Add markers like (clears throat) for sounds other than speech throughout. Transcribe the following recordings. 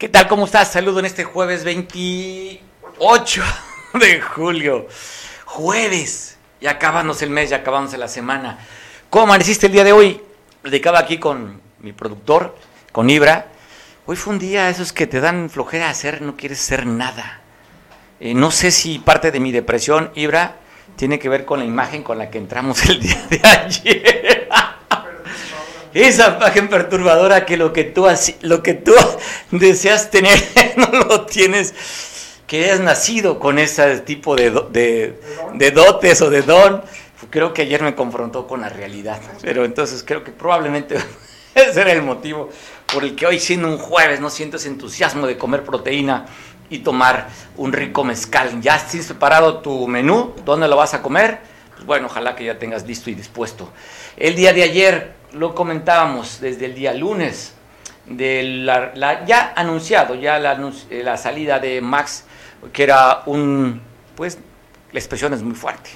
¿Qué tal? ¿Cómo estás? Saludo en este jueves 28 de julio. Jueves. Ya acabándose el mes, ya acabándose la semana. ¿Cómo amaneciste el día de hoy? Dedicaba aquí con mi productor, con Ibra. Hoy fue un día esos que te dan flojera hacer, no quieres hacer nada. Eh, no sé si parte de mi depresión, Ibra, tiene que ver con la imagen con la que entramos el día de ayer. Esa imagen perturbadora que lo que tú, lo que tú (laughs) deseas tener (laughs) no lo tienes, que has nacido con ese tipo de, de, dotes o de don. Creo que ayer me confrontó con la realidad, pero entonces creo que probablemente (laughs) ese era el motivo por el que hoy siendo un jueves no sientes entusiasmo de comer proteína y tomar un rico mezcal. ¿Ya has preparado tu menú? ¿Dónde lo vas a comer? Pues bueno, ojalá que ya tengas listo y dispuesto. El día de ayer lo comentábamos desde el día lunes, de la, ya anunciado, ya la, eh, la, salida de Max, que era un, pues la expresión es muy fuerte,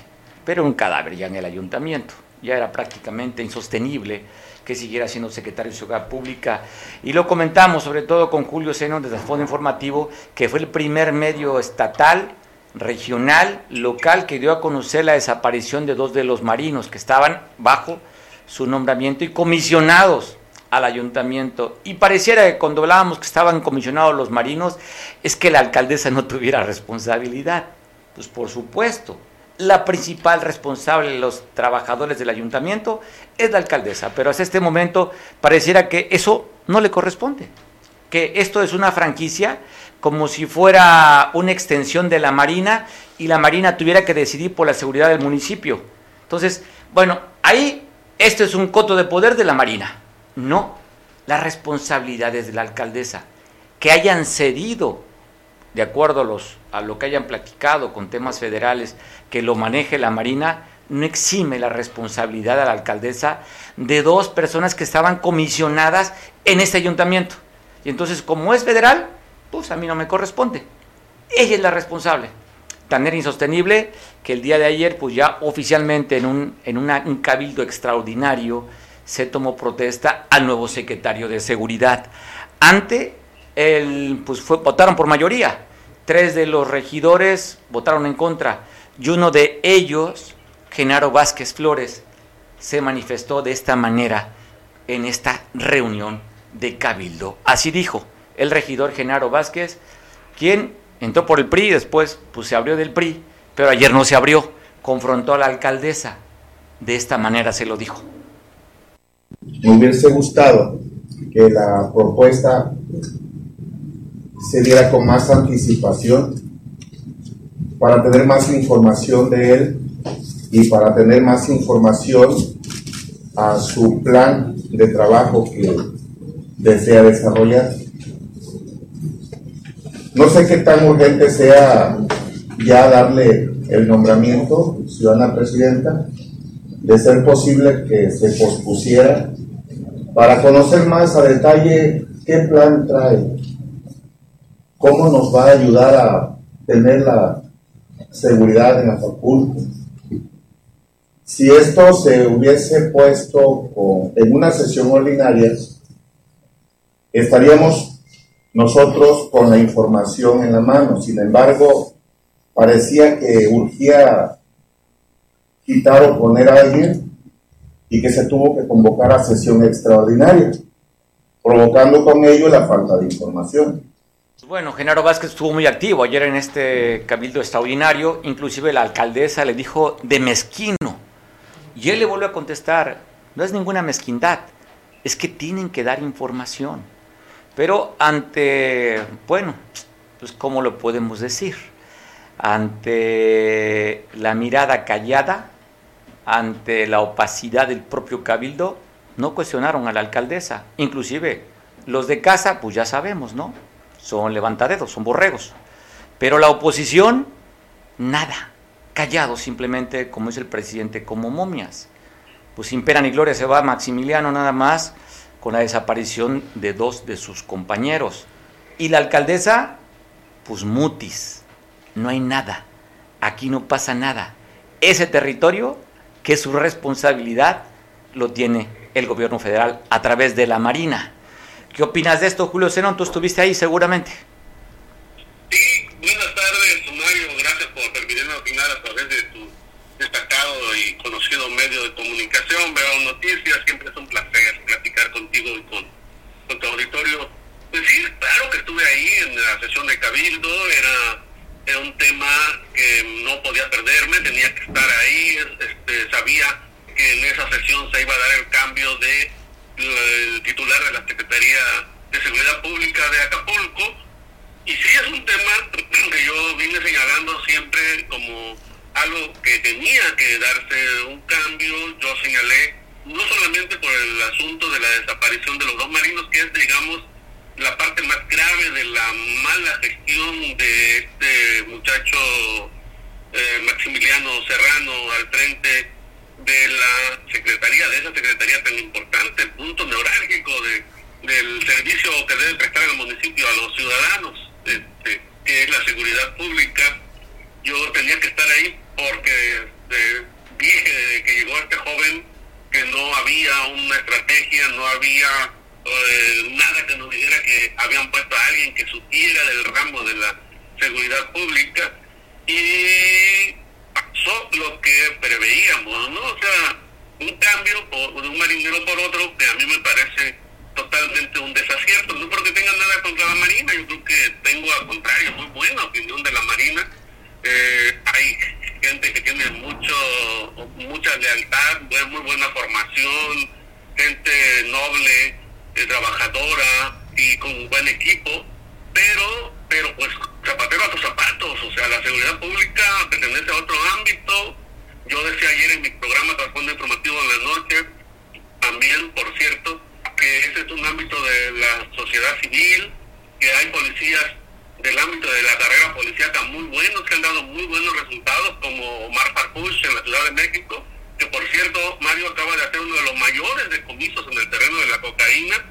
pero un cadáver ya en el ayuntamiento, ya era prácticamente insostenible que siguiera siendo secretario de Seguridad Pública. Y lo comentamos sobre todo con Julio Seno desde el Fondo Informativo, que fue el primer medio estatal, regional, local, que dio a conocer la desaparición de dos de los marinos que estaban bajo su nombramiento y comisionados al ayuntamiento. Y pareciera que cuando hablábamos que estaban comisionados los marinos, es que la alcaldesa no tuviera responsabilidad. Pues por supuesto, la principal responsable de los trabajadores del ayuntamiento es la alcaldesa, pero hasta este momento pareciera que eso no le corresponde, que esto es una franquicia como si fuera una extensión de la Marina y la Marina tuviera que decidir por la seguridad del municipio. Entonces, bueno, ahí esto es un coto de poder de la Marina. No, las responsabilidades de la alcaldesa, que hayan cedido, de acuerdo a, los, a lo que hayan platicado con temas federales, que lo maneje la Marina, no exime la responsabilidad a la alcaldesa de dos personas que estaban comisionadas en este ayuntamiento. Y entonces, como es federal, pues a mí no me corresponde. Ella es la responsable tan era insostenible que el día de ayer, pues ya oficialmente en un, en un cabildo extraordinario, se tomó protesta al nuevo secretario de Seguridad. Ante el, pues fue, votaron por mayoría. Tres de los regidores votaron en contra y uno de ellos, Genaro Vázquez Flores, se manifestó de esta manera en esta reunión de cabildo. Así dijo el regidor Genaro Vázquez, quien entró por el PRI, después pues se abrió del PRI, pero ayer no se abrió, confrontó a la alcaldesa, de esta manera se lo dijo. Me hubiese gustado que la propuesta se diera con más anticipación para tener más información de él y para tener más información a su plan de trabajo que desea desarrollar. No sé qué tan urgente sea ya darle el nombramiento, ciudadana presidenta, de ser posible que se pospusiera para conocer más a detalle qué plan trae, cómo nos va a ayudar a tener la seguridad en la facultad. Si esto se hubiese puesto en una sesión ordinaria, estaríamos nosotros con la información en la mano. Sin embargo, parecía que urgía quitar o poner a alguien y que se tuvo que convocar a sesión extraordinaria, provocando con ello la falta de información. Bueno, Genaro Vázquez estuvo muy activo ayer en este cabildo extraordinario, inclusive la alcaldesa le dijo de mezquino, y él le volvió a contestar, no es ninguna mezquindad, es que tienen que dar información. Pero ante, bueno, pues ¿cómo lo podemos decir? Ante la mirada callada, ante la opacidad del propio cabildo, no cuestionaron a la alcaldesa. Inclusive los de casa, pues ya sabemos, ¿no? son levantadedos, son borregos. Pero la oposición, nada, callado simplemente, como es el presidente, como momias. Pues sin ni gloria se va Maximiliano nada más con la desaparición de dos de sus compañeros. Y la alcaldesa, pues mutis, no hay nada, aquí no pasa nada. Ese territorio, que es su responsabilidad, lo tiene el gobierno federal a través de la Marina. ¿Qué opinas de esto, Julio Zenón? Tú estuviste ahí seguramente. Sí, buenas tardes, Mario. Gracias por permitirme opinar a través de y conocido medio de comunicación. Veo noticias, siempre es un placer platicar contigo y con, con tu auditorio. Pues sí, claro que estuve ahí en la sesión de Cabildo, era, era un tema que no podía perderme, tenía que estar ahí, este, sabía que en esa sesión se iba a dar el cambio de el titular de la Secretaría de Seguridad Pública de Acapulco. Y sí es un tema (clears throat) que yo vine señalando siempre como algo que tenía que darse un cambio. Yo señalé no solamente por el asunto de la desaparición de los dos marinos, que es, digamos, la parte más grave de la mala gestión de este muchacho eh, Maximiliano Serrano al frente de la secretaría, de esa secretaría tan importante, el punto neurálgico de, del servicio que debe prestar el municipio a los ciudadanos, este, que es la seguridad pública. Yo tenía que estar ahí porque eh, dije que llegó este joven que no había una estrategia, no había eh, nada que nos dijera que habían puesto a alguien que supiera del ramo de la seguridad pública y pasó lo que preveíamos, ¿no? O sea, un cambio de un marinero por otro que a mí me parece totalmente un desacierto, no porque tenga nada contra la Marina, yo creo que tengo al contrario muy buena opinión de la Marina. Eh, hay gente que tiene mucho mucha lealtad, muy buena formación, gente noble, eh, trabajadora y con un buen equipo, pero pero pues zapatero a tus zapatos, o sea, la seguridad pública pertenece a otro ámbito. Yo decía ayer en mi programa Trasfondo Informativo en la noche, también, por cierto, que ese es un ámbito de la sociedad civil, que hay policías del ámbito de la carrera policíaca muy buenos, que han dado muy buenos resultados, como Omar Farcuch en la Ciudad de México, que por cierto, Mario acaba de hacer uno de los mayores decomisos en el terreno de la cocaína,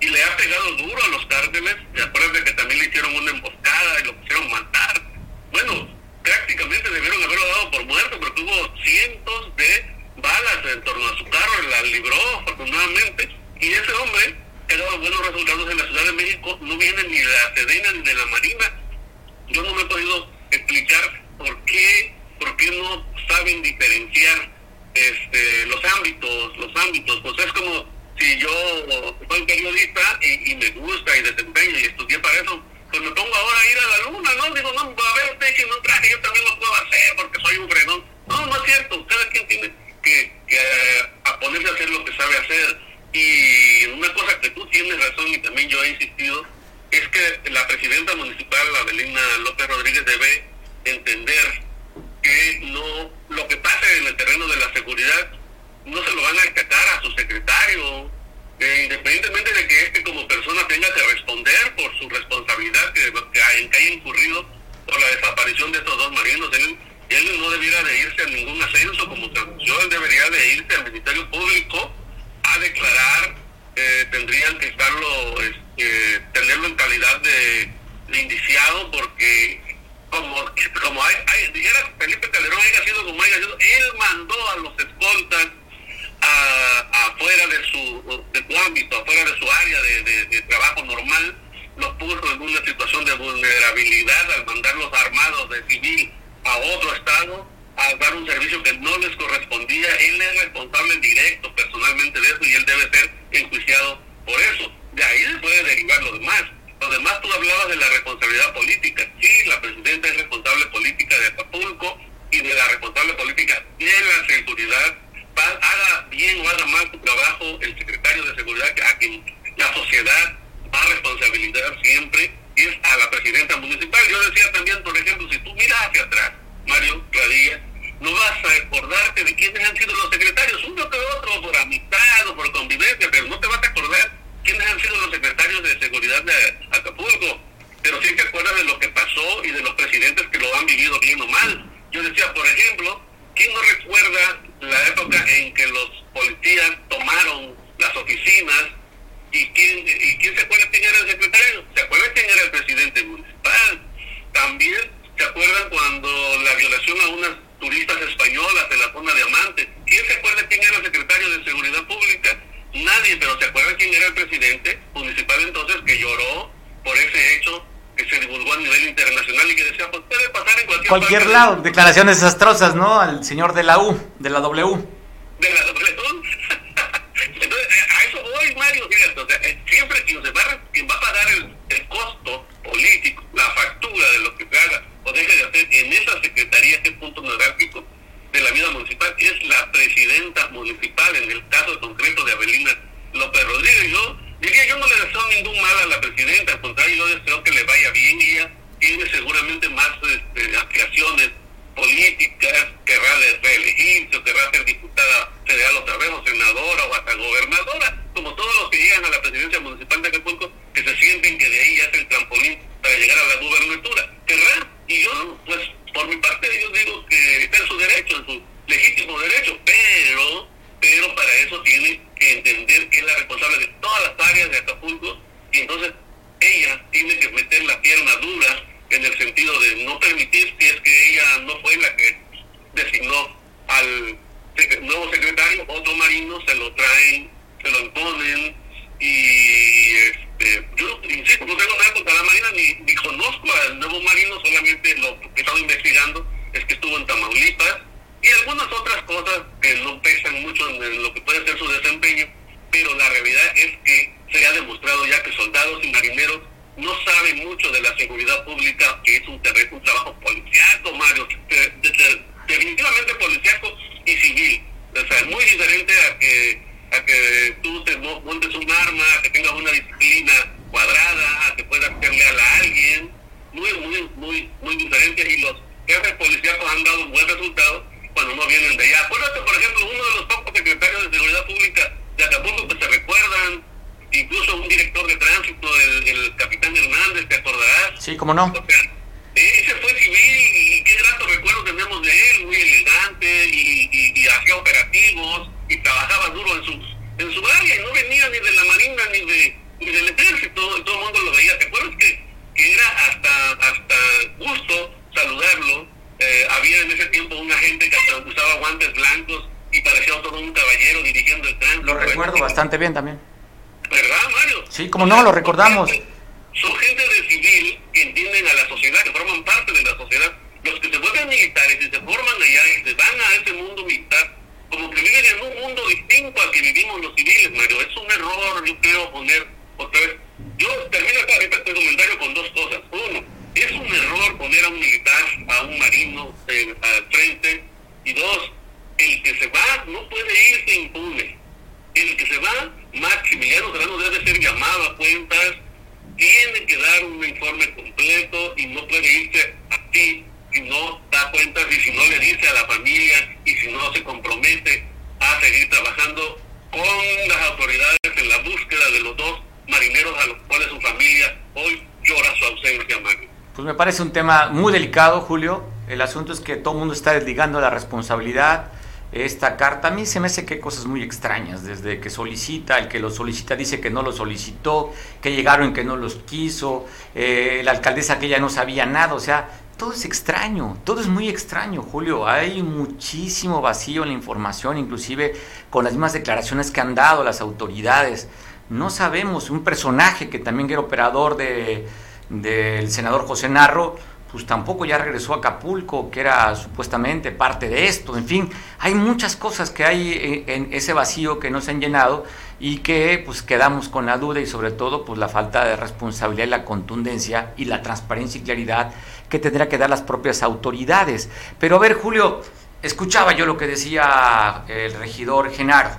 y le ha pegado duro a los cárteles. ¿Te acuerdas que también le hicieron una emboscada y lo quisieron matar? Bueno, prácticamente debieron haberlo dado por muerto porque hubo cientos de balas en torno a su carro, la libró afortunadamente. Y ese hombre ha dado buenos resultados en la Ciudad de México, no viene ni de la Sedena ni de la Marina. Yo no me he podido explicar por qué, por qué no saben diferenciar este, los ámbitos, los ámbitos. Pues es como si yo soy periodista y, me gusta y desempeño y estudié para eso, pues me pongo ahora a ir a la luna, ¿no? Digo, no, a ver, usted que no traje, yo también lo puedo hacer porque soy un frenón. No, no es cierto, cada quien tiene que, que eh, a ponerse a hacer lo que sabe hacer. Y una cosa que tú tienes razón y también yo he insistido, es que la presidenta municipal, Adelina López Rodríguez, debe entender que no lo que pasa en el terreno de la seguridad no se lo van a acatar a su secretario, eh, independientemente de que este como persona tenga que responder por su responsabilidad que, que, haya incurrido por la desaparición de estos dos marinos. Él, él no debiera de irse a ningún ascenso como anunció, él debería Declaraciones desastrosas, ¿no? Al señor de la U, de la W. De la W. (laughs) Entonces, a eso voy, Mario, fíjate, o sea, eh, siempre quien, se va, quien va a pagar el, costo político, la factura de lo que se haga o deje de hacer en esa secretaría, este punto neurálgico de la vida municipal, es la presidenta municipal, en el caso concreto de Avelina López Rodríguez. Yo diría, yo no le deseo ningún mal a la presidenta, al contrario, yo deseo que le vaya bien ella tiene seguramente más este, aspiraciones políticas, querrá reelegirse querrá ser diputada federal otra vez, o senadora o hasta gobernadora, como todos los que llegan a la presidencia municipal de Acapulco, que se sienten que de ahí ya es el trampolín para llegar a la gubernatura. Querrá, y yo, pues, por mi parte, yo digo que está en su derecho, en su legítimo derecho, pero, pero para eso tiene que entender que es la responsable de todas las áreas de Acapulco, y entonces ella tiene que meter la pierna dura en el sentido de no permitir si es que ella no fue la que designó al nuevo secretario, otro marino se lo traen, se lo imponen y este, yo no tengo nada contra la marina ni, ni conozco al nuevo marino, solamente lo que he estado investigando es que estuvo en Tamaulipas y algunas otras cosas que no pesan mucho en lo que puede ser su desempeño, pero la realidad es que se ha demostrado ya que soldados y marineros no saben mucho de la seguridad pública, que es un, terreno, un trabajo policiaco, Mario, definitivamente policiaco y civil. O sea, es muy diferente a que, a que tú te montes un arma, que tengas una disciplina cuadrada, que puedas ser leal a alguien. Muy, muy, muy, muy diferente. Y los jefes policíacos han dado un buen resultado cuando no vienen de allá. Acuérdate, por ejemplo, uno de los pocos secretarios de seguridad pública de Acapulco que se recuerdan, incluso un director de tránsito, el, el capitán Hernández, ¿te acordarás? Sí, cómo no. O sea, ese fue civil y qué grato recuerdo tenemos de él, muy elegante y, y, y hacía operativos y trabajaba duro en su, en su área y no venía ni de la marina ni de ni del ejército, todo el mundo lo veía. ¿Te acuerdas que, que era hasta, hasta gusto saludarlo? Eh, había en ese tiempo un agente que hasta usaba guantes blancos y parecía todo un caballero dirigiendo el tránsito. Lo recuerdo bastante bien también. ¿Verdad, Mario? Sí, como no, lo recordamos. Son gente de civil que entienden a la sociedad, que forman parte de la sociedad. Los que se vuelven militares y se forman allá y se van a ese mundo militar, como que viven en un mundo distinto al que vivimos los civiles, Mario. Es un error, yo creo, poner otra vez. Yo termino acá este comentario con dos cosas. Uno, es un error poner a un militar, a un marino eh, al frente. Y dos, el que se va no puede irse impune. El que se va, Maximiliano Serrano debe ser llamado a cuentas, tiene que dar un informe completo y no puede irse así si no da cuentas y si no le dice a la familia y si no se compromete a seguir trabajando con las autoridades en la búsqueda de los dos marineros a los cuales su familia hoy llora su ausencia, Mario. Pues me parece un tema muy delicado, Julio. El asunto es que todo el mundo está desligando la responsabilidad. Esta carta a mí se me hace que hay cosas muy extrañas, desde que solicita, el que lo solicita dice que no lo solicitó, que llegaron que no los quiso, eh, la alcaldesa que ya no sabía nada, o sea, todo es extraño, todo es muy extraño, Julio. Hay muchísimo vacío en la información, inclusive con las mismas declaraciones que han dado las autoridades. No sabemos, un personaje que también era operador de, del senador José Narro, pues tampoco ya regresó a Acapulco, que era supuestamente parte de esto. En fin, hay muchas cosas que hay en, ese vacío que no se han llenado y que pues quedamos con la duda y sobre todo pues la falta de responsabilidad y la contundencia y la transparencia y claridad que tendrá que dar las propias autoridades. Pero a ver, Julio, escuchaba yo lo que decía el regidor Genaro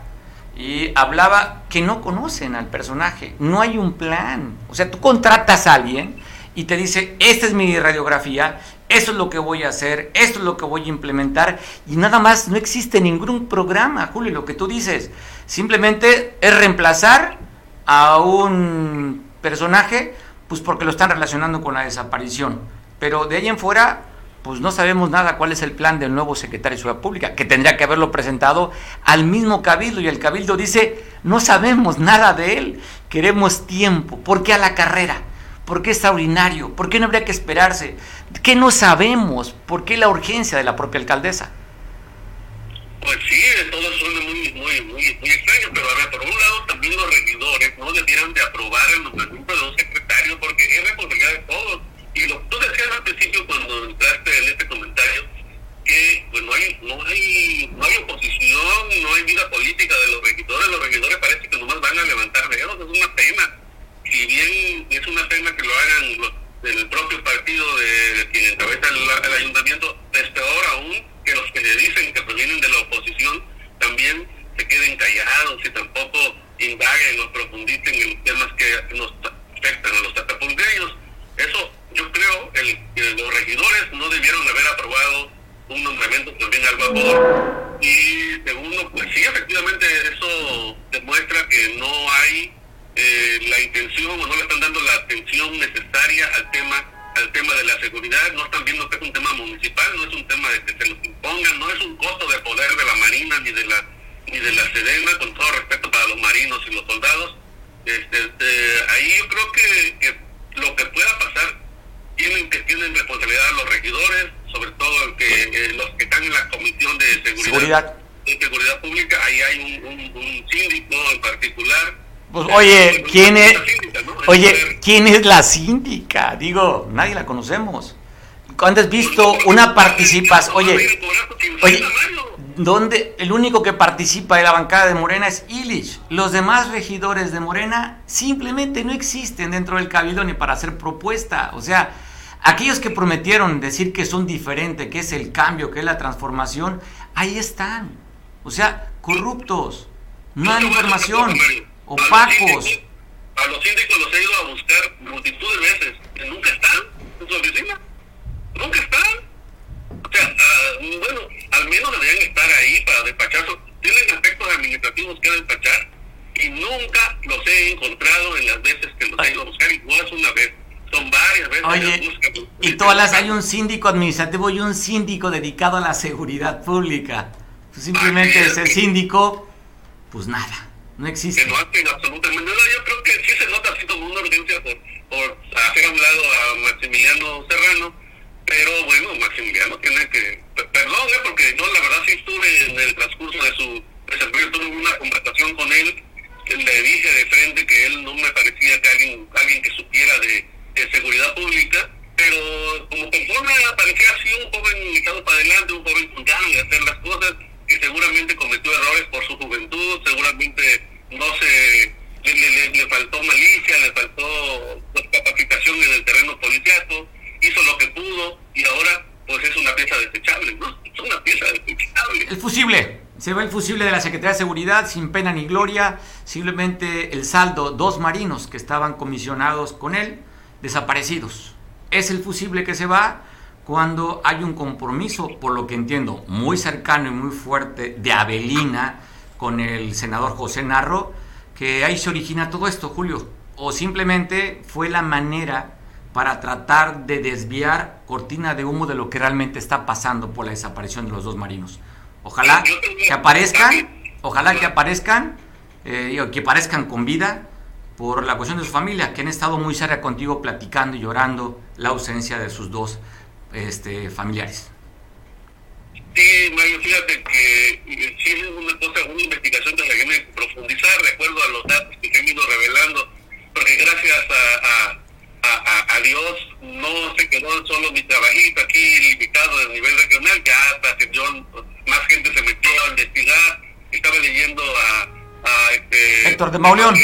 y hablaba que no conocen al personaje, no hay un plan. O sea, tú contratas a alguien y te dice, esta es mi radiografía, esto es lo que voy a hacer, esto es lo que voy a implementar, y nada más no existe ningún programa, Julio, lo que tú dices. Simplemente es reemplazar a un personaje, pues porque lo están relacionando con la desaparición. Pero de ahí en fuera, pues no sabemos nada cuál es el plan del nuevo secretario de Seguridad Pública, que tendría que haberlo presentado al mismo Cabildo y el Cabildo dice, no sabemos nada de él, queremos tiempo, ¿por qué a la carrera? ¿Por qué extraordinario? ¿Por qué no habría que esperarse? ¿Qué no sabemos? ¿Por qué la urgencia de la propia alcaldesa? Pues sí, todo suena muy, muy, muy, muy extraño, pero a ver, por un lado también los regidores no debieran de aprobar el nombramiento de un secretario porque es responsabilidad de todos. Y lo tú decías al principio cuando entraste en este comentario que pues no hay, no hay, no hay oposición, no hay vida política de los regidores, los regidores parece que nomás van a levantar dedos, es una pena. Si bien es una pena que lo hagan los del propio partido de quien encabeza el, el ayuntamiento, es peor aún que los que le dicen que provienen de la oposición también se queden callados y tampoco indaguen o profundicen en temas que nos afectan a los tatapulgueños. Eso yo creo que los regidores no debieron haber aprobado un nombramiento también al vapor. Y segundo, pues sí, efectivamente eso demuestra que no hay eh, la intención o no le están dando la atención necesaria al tema al tema de la seguridad, no están viendo que es un tema municipal, no es un tema de que se los impongan, no es un costo de poder de la Marina ni de la ni de la Sedena, con todo respeto para los marinos y los soldados. Este, este, ahí yo creo que, que, lo que pueda pasar tienen que tienen responsabilidad los regidores, sobre todo que eh, los que están en la comisión de seguridad, seguridad. de seguridad pública, ahí hay un, un, un síndico en particular pues, oye, ¿quién es, oye, ¿quién es la síndica? Digo, nadie la conocemos. ¿Cuándo has visto una participación? Oye, oye, ¿dónde? El único que participa de la bancada de Morena es Illich. Los demás regidores de Morena simplemente no existen dentro del cabildo ni para hacer propuesta. O sea, aquellos que prometieron decir que son diferentes, que es el cambio, que es la transformación, ahí están. O sea, corruptos. No hay información opacos. A los síndicos los he ido a buscar multitud de veces. Y nunca están en su oficina. Nunca están. O sea, uh, bueno, al menos deberían estar ahí para despachar. Tienen aspectos administrativos que despachar. Y nunca los he encontrado en las veces que los he ido a buscar. Y no es una vez. Son varias veces. Oye, y todas las hay un síndico administrativo y un síndico dedicado a la seguridad pública. Pues simplemente ese síndico, pues nada. No existe. Que no hacen absolutamente nada. Yo creo que sí se nota así como una urgencia por, por hacer a un lado a Maximiliano Serrano, pero bueno, Maximiliano tiene que. Perdón, ¿eh? porque yo la verdad sí estuve en el transcurso de su desarrollo, tuve una conversación con él, le dije de frente que él no me parecía que alguien, alguien que supiera de, de seguridad pública, pero como persona parecía así un joven echado para adelante, un joven con ganas de hacer las cosas, que seguramente cometió errores por su juventud, seguramente no se le, le, le faltó malicia, le faltó capacitación en el terreno policiaco, hizo lo que pudo y ahora pues es una pieza desechable, ¿no? Es una pieza desechable. El fusible. Se va el fusible de la Secretaría de Seguridad sin pena ni gloria, simplemente el saldo, dos marinos que estaban comisionados con él, desaparecidos. Es el fusible que se va cuando hay un compromiso, por lo que entiendo, muy cercano y muy fuerte de Avelina con el senador José Narro, que ahí se origina todo esto, Julio. O simplemente fue la manera para tratar de desviar cortina de humo de lo que realmente está pasando por la desaparición de los dos marinos. Ojalá que aparezcan, ojalá que aparezcan, eh, que aparezcan con vida por la cuestión de su familia, que han estado muy cerca contigo platicando y llorando la ausencia de sus dos este, familiares. Sí, Mario, fíjate que sí es una cosa, una investigación que la que profundizar de acuerdo a los datos que se han ido revelando, porque gracias a, a, a, a Dios no se quedó solo mi trabajito aquí limitado a nivel regional, ya hasta John, más gente se metió a investigar, estaba leyendo a, a este, Héctor de Mauleón.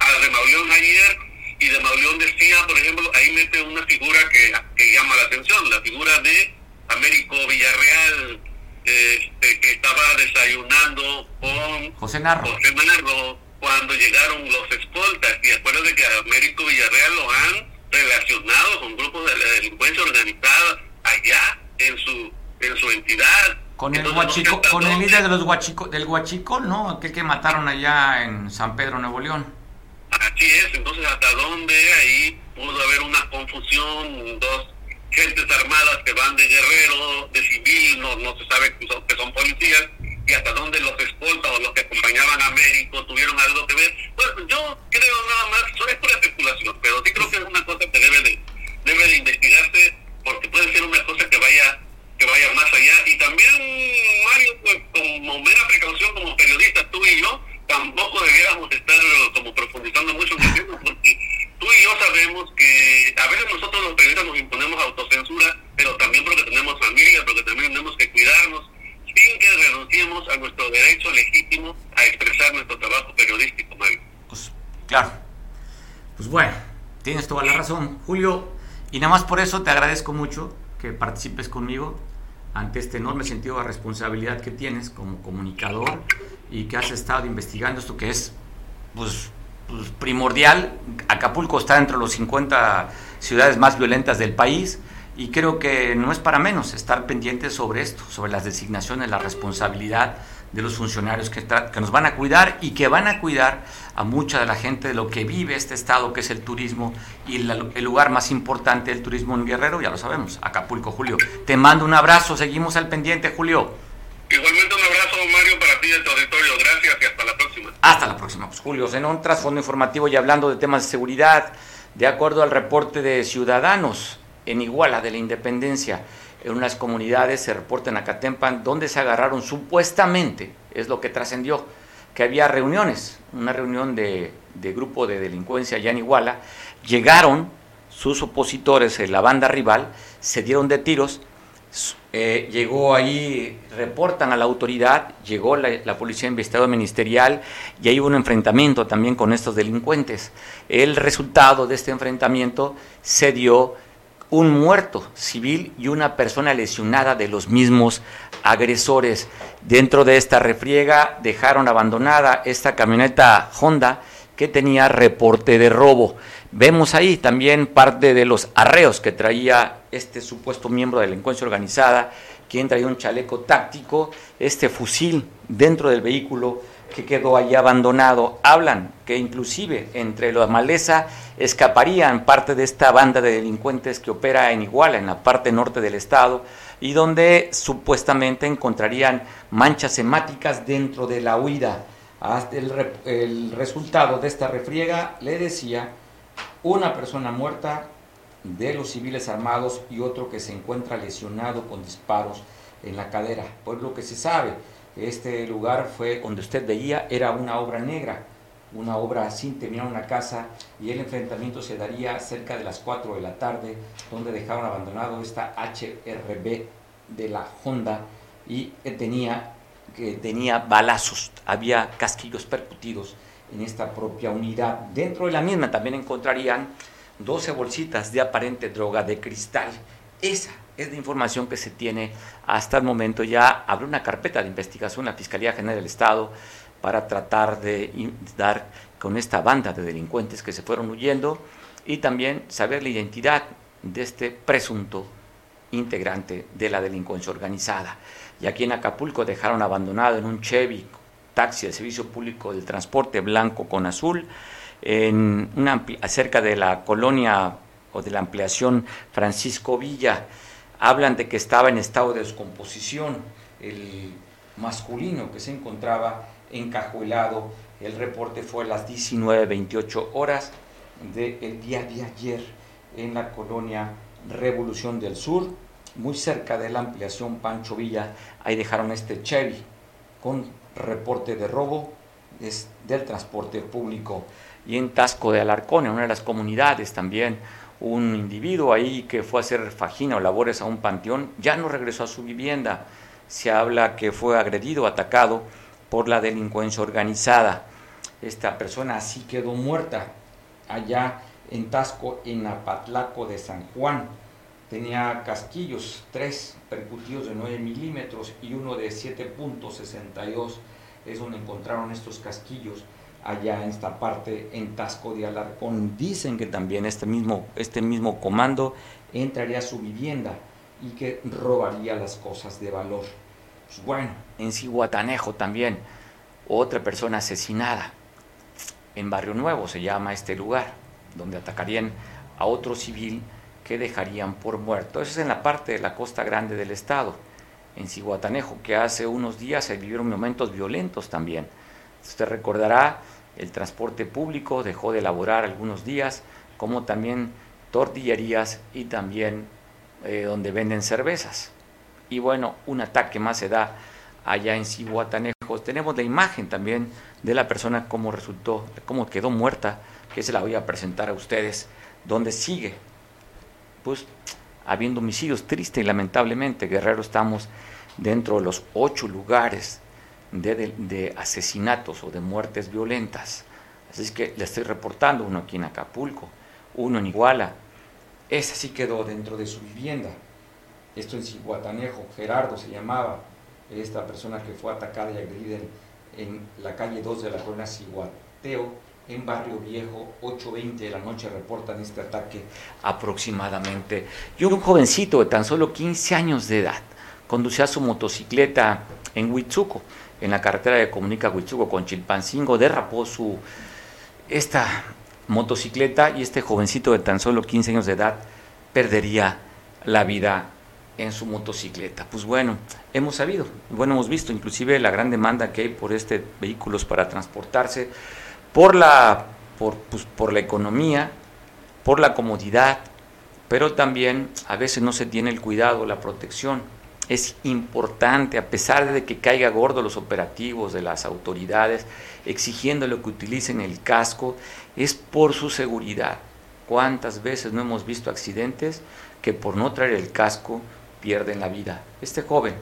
A de Mauleón ayer, y de Mauleón decía, por ejemplo, ahí mete una figura que, que llama la atención, la figura de Américo Villarreal, este, que estaba desayunando con José Narro. José Narro cuando llegaron los escoltas. Y acuérdate que Américo Villarreal lo han relacionado con grupos de la delincuencia organizada allá en su en su entidad. Con el, guachico, con el líder de los guachico, del Huachico, ¿no? Aquel que mataron allá en San Pedro, Nuevo León. Así es, entonces hasta dónde ahí pudo haber una confusión, dos gentes armadas que van de guerrero, de civil, no, no se sabe que son, que son policías, y hasta dónde los escoltas o los que acompañaban a Américo tuvieron algo que ver. Bueno, yo creo nada más, eso es pura especulación, pero sí creo que es una cosa que debe de, debe de investigarse, porque puede ser una cosa que vaya que vaya más allá. Y también, Mario, pues, como mera precaución como periodistas, tú y yo, tampoco debiéramos estar como profundizando mucho en el tema, porque tú y yo sabemos que a veces nosotros los periodistas nos imponemos autocensura, pero también porque tenemos familia, porque también tenemos que cuidarnos, sin que renunciemos a nuestro derecho legítimo a expresar nuestro trabajo periodístico, Mario. Pues claro. Pues bueno, tienes toda la razón, Julio. Y nada más por eso te agradezco mucho que participes conmigo ante este enorme sentido de responsabilidad que tienes como comunicador y que has estado investigando esto que es pues, pues, primordial. Acapulco está entre los 50 ciudades más violentas del país y creo que no es para menos estar pendientes sobre esto, sobre las designaciones, la responsabilidad de los funcionarios que, que, nos van a cuidar y que van a cuidar a mucha de la gente de lo que vive este estado, que es el turismo y el lugar más importante del turismo en Guerrero, ya lo sabemos, Acapulco, Julio. Te mando un abrazo, seguimos al pendiente, Julio. Igualmente un abrazo, Mario, para ti y el auditorio. Gracias y hasta la próxima. Hasta la próxima, pues Julio. En un trasfondo informativo y hablando de temas de seguridad, de acuerdo al reporte de Ciudadanos en Iguala de la Independencia, en unas comunidades, se reporta en Acatempan, donde se agarraron supuestamente, es lo que trascendió, que había reuniones, una reunión de, de, grupo de delincuencia allá en Iguala, llegaron sus opositores, la banda rival, se dieron de tiros, eh, llegó ahí, reportan a la autoridad, llegó la, la policía investigado ministerial y hubo un enfrentamiento también con estos delincuentes. El resultado de este enfrentamiento se dio un muerto civil y una persona lesionada de los mismos agresores. Dentro de esta refriega dejaron abandonada esta camioneta Honda que tenía reporte de robo. Vemos ahí también parte de los arreos que traía este supuesto miembro de la delincuencia organizada, quien traía un chaleco táctico, este fusil dentro del vehículo que quedó allí abandonado. Hablan que inclusive entre la maleza escaparían parte de esta banda de delincuentes que opera en Iguala, en la parte norte del estado, y donde supuestamente encontrarían manchas hemáticas dentro de la huida. El resultado de esta refriega le decía una persona muerta de los civiles armados y otro que se encuentra lesionado con disparos en la cadera. Por lo que se sabe, este lugar fue donde usted veía, era una obra negra, una obra sin terminar una casa y el enfrentamiento se daría cerca de las 4 de la tarde, donde dejaron abandonado esta HRB de la Honda y tenía, que tenía balazos, había casquillos percutidos en esta propia unidad. Dentro de la misma también encontrarían 12 bolsitas de aparente droga de cristal. Esa es la información que se tiene hasta el momento. Ya abre una carpeta de investigación la Fiscalía General del Estado para tratar de dar con esta banda de delincuentes que se fueron huyendo y también saber la identidad de este presunto integrante de la delincuencia organizada. Y aquí en Acapulco dejaron abandonado en un Chevy taxi, el servicio público del transporte blanco con azul, en una, cerca de la colonia o de la ampliación Francisco Villa hablan de que estaba en estado de descomposición el masculino que se encontraba encajuelado. El reporte fue a las 19.28 horas del día de ayer en la colonia Revolución del Sur, muy cerca de la ampliación Pancho Villa. Ahí dejaron este Chevy con reporte de robo del transporte público. Y en Tasco de Alarcón, en una de las comunidades también, un individuo ahí que fue a hacer fajina o labores a un panteón, ya no regresó a su vivienda. Se habla que fue agredido, atacado por la delincuencia organizada. Esta persona así quedó muerta allá en Tasco, en Apatlaco de San Juan. Tenía casquillos, tres percutidos de 9 milímetros y uno de 7.62. Es donde encontraron estos casquillos allá en esta parte en Tasco de Alarcón. Dicen que también este mismo, este mismo comando entraría a su vivienda y que robaría las cosas de valor. Pues bueno, en Cihuatanejo también, otra persona asesinada. En Barrio Nuevo se llama este lugar, donde atacarían a otro civil que dejarían por muerto. Eso es en la parte de la costa grande del estado, en Cihuatanejo, que hace unos días se vivieron momentos violentos también. Usted recordará, el transporte público dejó de elaborar algunos días, como también tortillerías y también eh, donde venden cervezas. Y bueno, un ataque más se da allá en Cihuatanejo. Tenemos la imagen también de la persona, cómo resultó, cómo quedó muerta, que se la voy a presentar a ustedes, donde sigue, pues, habiendo homicidios, triste y lamentablemente, Guerrero, estamos dentro de los ocho lugares de, asesinatos o de muertes violentas. Así es que le estoy reportando uno aquí en Acapulco, uno en Iguala. Ese sí quedó dentro de su vivienda. Esto en Cihuatanejo, Gerardo se llamaba, esta persona que fue atacada y agredida en, la calle 2 de la colonia Cihuateo, en Barrio Viejo, 8.20 de la noche reportan este ataque aproximadamente. Y un jovencito de tan solo 15 años de edad conducía su motocicleta en Huitzuco en la carretera de comunica Huichuco con Chilpancingo, derrapó su esta motocicleta y este jovencito de tan solo 15 años de edad perdería la vida en su motocicleta. Pues bueno, hemos sabido, bueno, hemos visto inclusive la gran demanda que hay por este vehículos para transportarse, por la, por, pues, por la economía, por la comodidad, pero también a veces no se tiene el cuidado, la protección es importante, a pesar de que caiga gordo los operativos de las autoridades, exigiéndole que utilicen el casco, es por su seguridad. ¿Cuántas veces no hemos visto accidentes que por no traer el casco pierden la vida? Este joven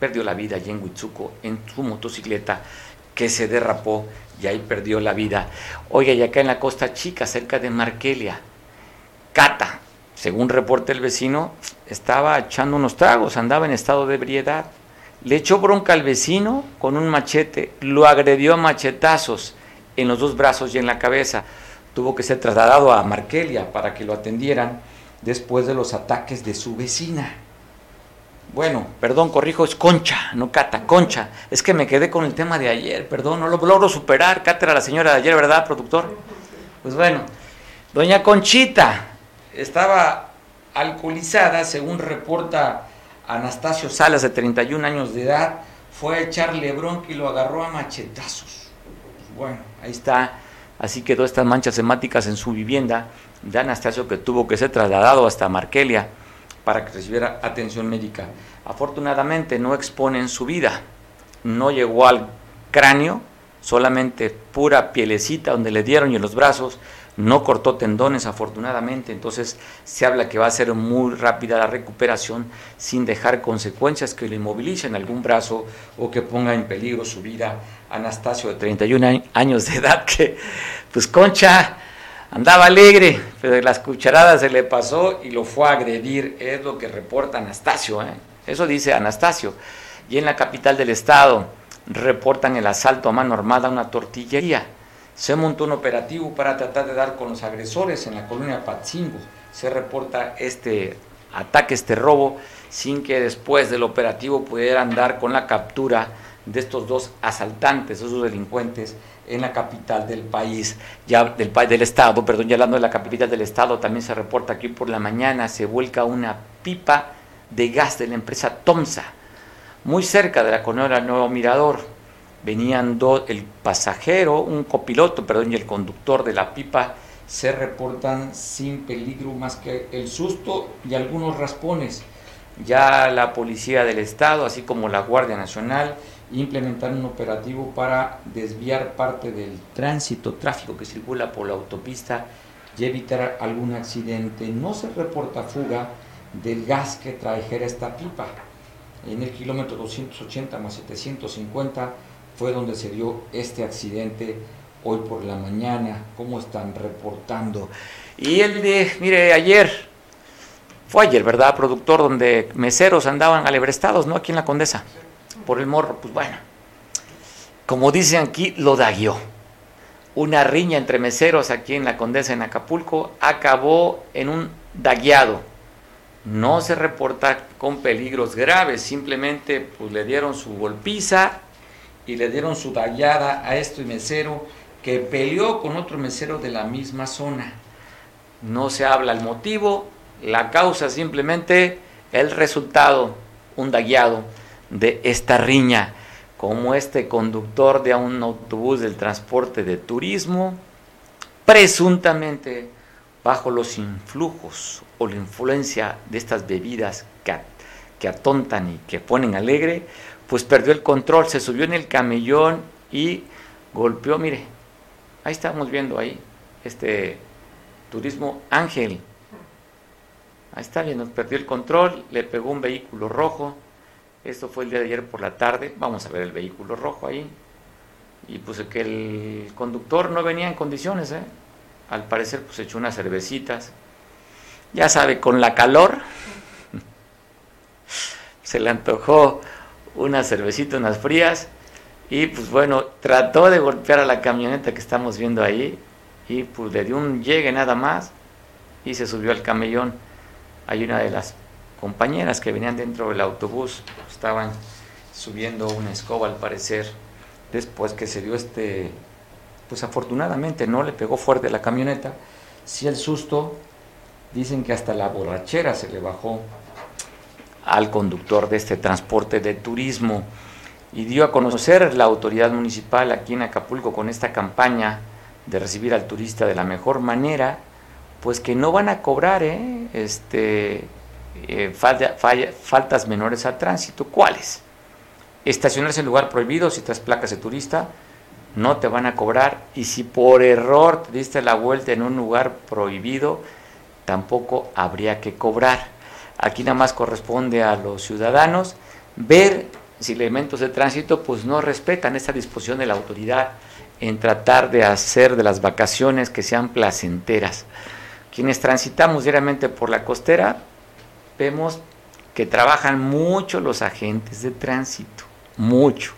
perdió la vida allí en Huitzuco en su motocicleta que se derrapó y ahí perdió la vida. Oiga, y acá en la Costa Chica, cerca de Markelia, Cata, según reporte el vecino, estaba echando unos tragos, andaba en estado de ebriedad. Le echó bronca al vecino con un machete, lo agredió a machetazos en los dos brazos y en la cabeza. Tuvo que ser trasladado a Markelia para que lo atendieran después de los ataques de su vecina. Bueno, perdón, corrijo, es Concha, no Cata, Concha. Es que me quedé con el tema de ayer, perdón, no lo logro superar. Cata era la señora de ayer, ¿verdad, productor? Pues bueno, doña Conchita estaba alcoholizada, según reporta Anastasio Salas, de 31 años de edad, fue a echarle bronca y lo agarró a machetazos. Pues bueno, ahí está. Así quedó estas manchas hemáticas en su vivienda de Anastasio que tuvo que ser trasladado hasta Markelia para que recibiera atención médica. Afortunadamente no exponen su vida, no llegó al cráneo, solamente pura pielecita donde le dieron y en los brazos no cortó tendones afortunadamente, entonces se habla que va a ser muy rápida la recuperación sin dejar consecuencias que le inmovilicen algún brazo o que ponga en peligro su vida. Anastasio de 31 años de edad (laughs) que pues Concha andaba alegre, pero las cucharadas se le pasó y lo fue a agredir, es lo que reporta Anastasio, ¿eh? eso dice Anastasio. Y en la capital del estado reportan el asalto a mano armada a una tortillería se montó un operativo para tratar de dar con los agresores en la colonia Patzingo. Se reporta este ataque, este robo, sin que después del operativo pudieran dar con la captura de estos dos asaltantes, esos delincuentes en la capital del país, ya del del estado, perdón, ya hablando de la capital del estado, también se reporta aquí por la mañana se vuelca una pipa de gas de la empresa Tomsa, muy cerca de la colonia Nuevo Mirador venían dos, el pasajero, un copiloto, perdón, y el conductor de la pipa se reportan sin peligro más que el susto y algunos raspones. Ya la policía del estado, así como la Guardia Nacional, implementaron un operativo para desviar parte del tránsito, tráfico que circula por la autopista y evitar algún accidente. No se reporta fuga del gas que trajera esta pipa. En el kilómetro 280 más 750 fue donde se dio este accidente hoy por la mañana, cómo están reportando. Y el de, mire, ayer, fue ayer, ¿verdad, productor? Donde meseros andaban alebrestados, ¿no? Aquí en la Condesa, por el morro, pues bueno. Como dicen aquí, lo daguió. Una riña entre meseros aquí en la Condesa, en Acapulco, acabó en un dagueado. No se reporta con peligros graves, simplemente pues, le dieron su golpiza y le dieron su tallada a este mesero que peleó con otro mesero de la misma zona. No se habla el motivo, La causa simplemente el resultado, un dagueado de esta riña, como este conductor de un autobús del transporte de turismo, presuntamente bajo los influjos o la influencia de estas bebidas que, que atontan y que ponen alegre, pues perdió el control, se subió en el camellón y golpeó, mire, ahí estamos viendo ahí, este turismo Ángel, ahí está viendo, perdió el control, le pegó un vehículo rojo, esto fue el día de ayer por la tarde, vamos a ver el vehículo rojo ahí, y pues que el conductor no venía en condiciones, ¿eh? al parecer pues echó unas cervecitas, ya sabe, con la calor, (laughs) se le antojó una cervecita, unas frías, y pues bueno, trató de golpear a la camioneta que estamos viendo ahí, y pues le dio un llegue nada más, y se subió al camellón. Hay una de las compañeras que venían dentro del autobús, estaban subiendo una escoba al parecer, después que se dio este, pues afortunadamente no le pegó fuerte la camioneta, si el susto, dicen que hasta la borrachera se le bajó al conductor de este transporte de turismo y dio a conocer la autoridad municipal aquí en Acapulco con esta campaña de recibir al turista de la mejor manera, pues que no van a cobrar ¿eh? este, eh, faltas menores al tránsito. ¿Cuáles? Estacionarse en lugar prohibido si estás placas de turista, no te van a cobrar. Y si por error te diste la vuelta en un lugar prohibido, tampoco habría que cobrar. Aquí nada más corresponde a los ciudadanos ver si elementos de tránsito pues no respetan esta disposición de la autoridad en tratar de hacer de las vacaciones que sean placenteras. Quienes transitamos diariamente por la costera vemos que trabajan mucho los agentes de tránsito, mucho.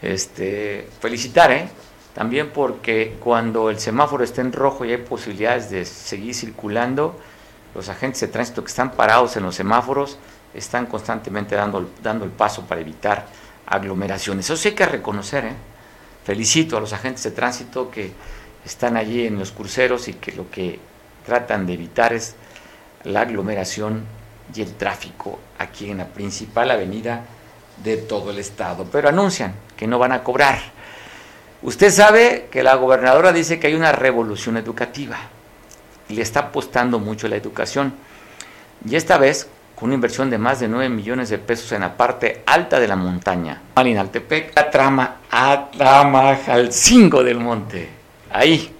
Este, felicitar, ¿eh? También porque cuando el semáforo está en rojo y hay posibilidades de seguir circulando, los agentes de tránsito que están parados en los semáforos están constantemente dando, dando el paso para evitar aglomeraciones. Eso sí hay que reconocer, ¿eh? Felicito a los agentes de tránsito que están allí en los cruceros y que lo que tratan de evitar es la aglomeración y el tráfico aquí en la principal avenida de todo el estado. Pero anuncian que no van a cobrar. Usted sabe que la gobernadora dice que hay una revolución educativa y le está apostando mucho a la educación. Y esta vez con una inversión de más de 9 millones de pesos en la parte alta de la montaña. Malinaltepec, la trama al 5 del monte. Ahí,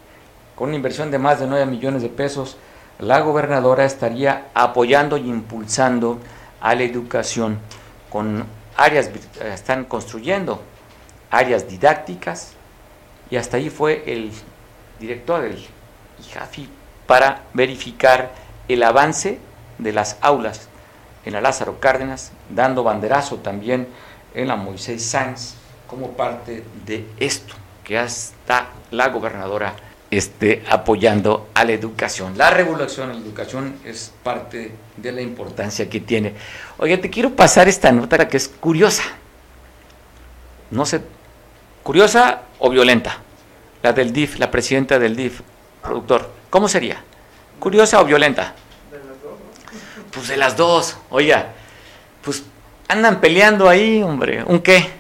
con una inversión de más de 9 millones de pesos, la gobernadora estaría apoyando y impulsando a la educación con áreas, están construyendo áreas didácticas y hasta ahí fue el director del IJAFI para verificar el avance de las aulas en la Lázaro Cárdenas, dando banderazo también en la Moisés Sáenz como parte de esto que hasta la gobernadora esté apoyando a la educación. La revolución en la educación es parte de la importancia que tiene. Oye, te quiero pasar esta nota que es curiosa. No sé, curiosa o violenta. La del DIF, la presidenta del DIF, productor. ¿Cómo sería? ¿Curiosa o violenta? Pues de las dos. Oiga, pues andan peleando ahí, hombre. ¿Un qué?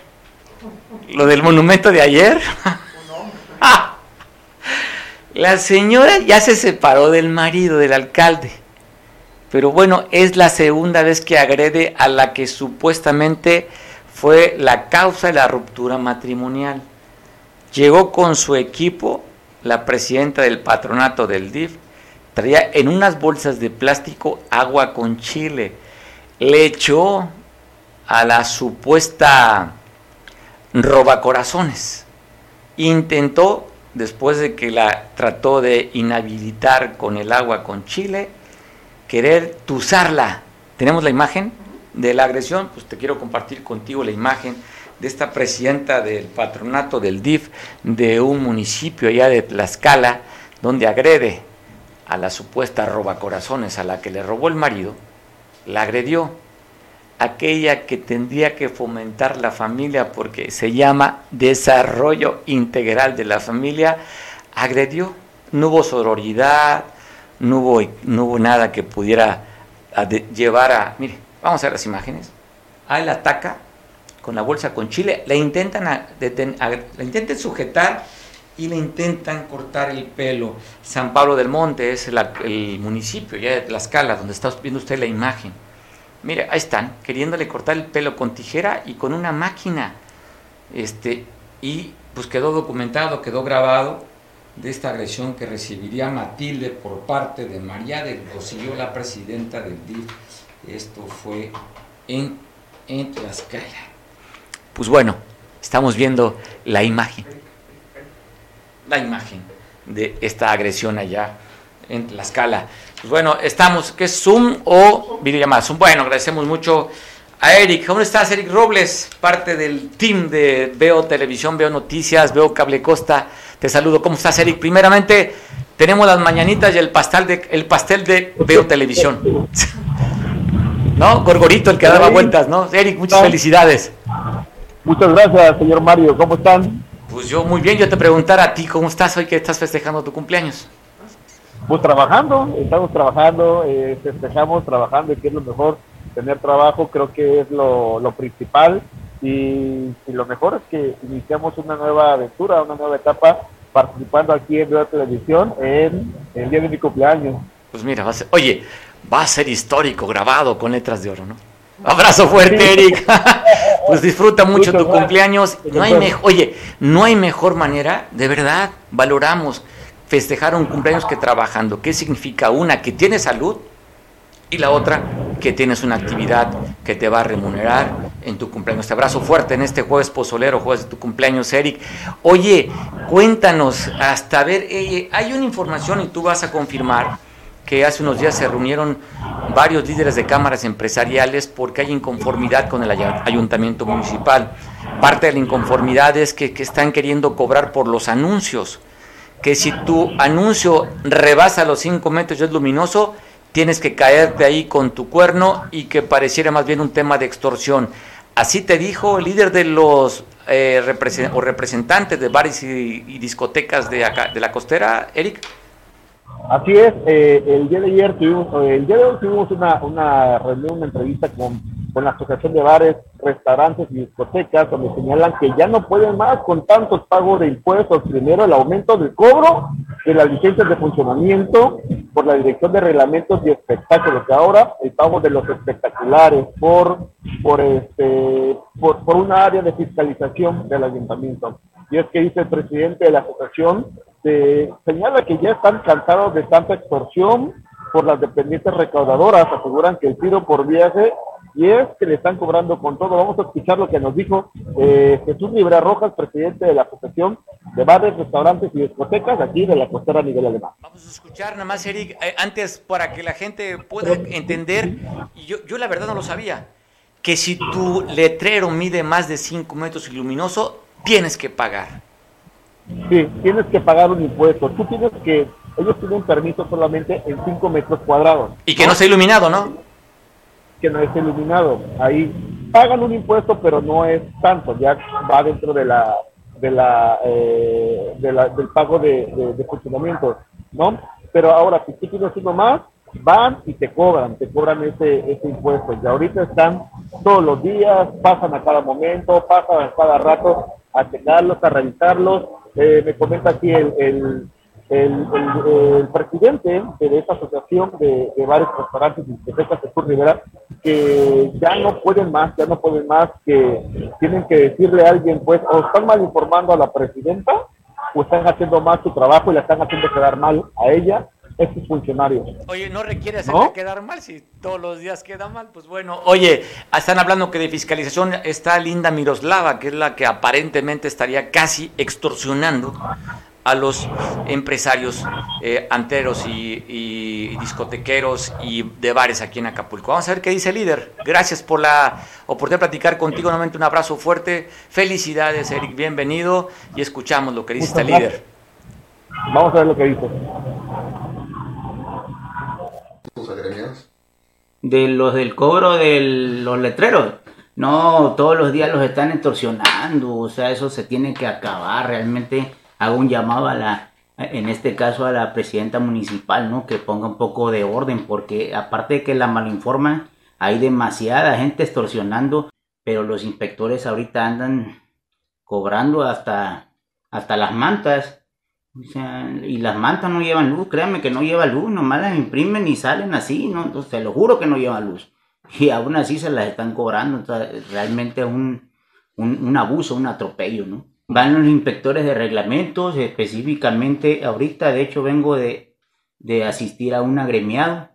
¿Lo del monumento de ayer? (laughs) ah, la señora ya se separó del marido, del alcalde. Pero bueno, es la segunda vez que agrede a la que supuestamente fue la causa de la ruptura matrimonial. Llegó con su equipo, la presidenta del patronato del DIF, traía en unas bolsas de plástico agua con chile. Le echó a la supuesta robacorazones. Intentó después de que la trató de inhabilitar con el agua con chile, querer tuzarla. ¿Tenemos la imagen de la agresión? Pues te quiero compartir contigo la imagen de esta presidenta del patronato del DIF de un municipio allá de Tlaxcala, donde agrede a la supuesta robacorazones a la que le robó el marido, la agredió aquella que tendría que fomentar la familia porque se llama desarrollo integral de la familia, agredió. No hubo sororidad, no hubo, no hubo nada que pudiera llevar a... Mire, vamos a ver las imágenes. A él ataca con la bolsa con chile, la intentan sujetar y le intentan cortar el pelo. San Pablo del Monte es el, municipio ya de Tlaxcala, donde está viendo usted la imagen. Mire, ahí están, queriéndole cortar el pelo con tijera y con una máquina. Este, y pues quedó documentado, quedó grabado de esta agresión que recibiría Matilde por parte de María del Rocío, la presidenta del DIF. Esto fue en, en Tlaxcala. Pues bueno, estamos viendo la imagen la imagen de esta agresión allá en la escala. Pues bueno, estamos, ¿qué es Zoom o videollamada? Zoom. Bueno, agradecemos mucho a Eric. ¿Cómo estás, Eric Robles? Parte del team de Veo Televisión, Veo Noticias, Veo Cable Costa. Te saludo. ¿Cómo estás, Eric? Primeramente, tenemos las mañanitas y el pastel de, el pastel de Veo Televisión. (laughs) ¿No? Gorgorito, el que daba vueltas, ¿no? Eric, muchas felicidades. Muchas gracias, señor Mario. ¿Cómo están? Pues yo muy bien, yo te preguntar a ti, ¿cómo estás hoy que estás festejando tu cumpleaños? Pues trabajando, estamos trabajando, eh, festejamos trabajando y que es lo mejor, tener trabajo creo que es lo, principal y, lo mejor es que iniciamos una nueva aventura, una nueva etapa participando aquí en Veo Televisión en el día de mi cumpleaños. Pues mira, va a ser, oye, va a ser histórico, grabado con letras de oro, ¿no? Abrazo fuerte, Eric. (laughs) pues disfruta mucho tu cumpleaños. No hay mejor, oye, no hay mejor manera, de verdad, valoramos festejar un cumpleaños que trabajando. ¿Qué significa? Una, que tienes salud y la otra, que tienes una actividad que te va a remunerar en tu cumpleaños. Te abrazo fuerte en este jueves pozolero, jueves de tu cumpleaños, Eric. Oye, cuéntanos, hasta ver, eh, hay una información y tú vas a confirmar que hace unos días se reunieron varios líderes de cámaras empresariales porque hay inconformidad con el ayuntamiento municipal. Parte de la inconformidad es que, están queriendo cobrar por los anuncios, que si tu anuncio rebasa los 5 metros y es luminoso, tienes que caerte ahí con tu cuerno y que pareciera más bien un tema de extorsión. Así te dijo el líder de los eh, o representantes de bares y, discotecas de, acá, de la costera, Eric. Así es, eh, el día de ayer tuvimos, eh, el día de hoy tuvimos una, una reunión, una entrevista con, con la Asociación de Bares, Restaurantes y Discotecas, donde señalan que ya no pueden más con tantos pagos de impuestos. Primero, el aumento del cobro de las licencias de funcionamiento por la Dirección de Reglamentos y Espectáculos, que ahora el pago de los espectaculares por, por, este, por, por una área de fiscalización del ayuntamiento. Y es que dice el presidente de la asociación se señala que ya están cansados de tanta extorsión por las dependientes recaudadoras, aseguran que el tiro por viaje y es que le están cobrando con todo. Vamos a escuchar lo que nos dijo eh, Jesús Libra Rojas, presidente de la Asociación de Bares, Restaurantes y Discotecas aquí de la costera Miguel Alemán. Vamos a escuchar nada más, Eric, eh, antes para que la gente pueda entender, y yo, yo la verdad no lo sabía, que si tu letrero mide más de 5 metros y luminoso, tienes que pagar. Sí, tienes que pagar un impuesto. Tú tienes que, ellos tienen permiso solamente en 5 metros cuadrados. Y que no, sea iluminado, ¿no? Que no esté iluminado. Ahí pagan un impuesto, pero no es tanto, ya va dentro de la, de la, eh, de la del pago de, de, funcionamiento, ¿no? Pero ahora, si tú tienes uno más, van y te cobran, te cobran ese, ese impuesto. Y ahorita están todos los días, pasan a cada momento, pasan a cada rato a checarlos, a revisarlos eh, me comenta aquí el, el, el, presidente de esta asociación de, de bares, restaurantes y discotecas de Sur Rivera, que ya no pueden más, ya no pueden más, que tienen que decirle a alguien, pues, o están mal informando a la presidenta, o están haciendo mal su trabajo y la están haciendo quedar mal a ella, estos funcionarios. Oye, no requiere hacerle quedar mal, si todos los días queda mal, pues bueno. Oye, están hablando que de fiscalización está Linda Miroslava, que es la que aparentemente estaría casi extorsionando a los empresarios eh, anteros y, discotequeros y de bares aquí en Acapulco. Vamos a ver qué dice el líder. Gracias por la oportunidad de platicar contigo. Nuevamente un abrazo fuerte. Felicidades, Eric. Bienvenido. Y escuchamos lo que dice este líder. Vamos a ver lo que dice. De los del cobro de los letreros. No, todos los días los están extorsionando, o sea, eso se tiene que acabar. Realmente hago un llamado a la en este caso a la presidenta municipal, ¿no? Que ponga un poco de orden, porque aparte de que la malinforman, hay demasiada gente extorsionando, pero los inspectores ahorita andan cobrando hasta, hasta las mantas. y las mantas no llevan luz, créanme que no lleva luz, nomás las imprimen y salen así, ¿no? Entonces, te lo juro que no llevan luz. Y aún así se las están cobrando. realmente es un, un abuso, un atropello, ¿no? Van los inspectores de reglamentos, específicamente ahorita, de hecho, vengo de, asistir a un agremiado,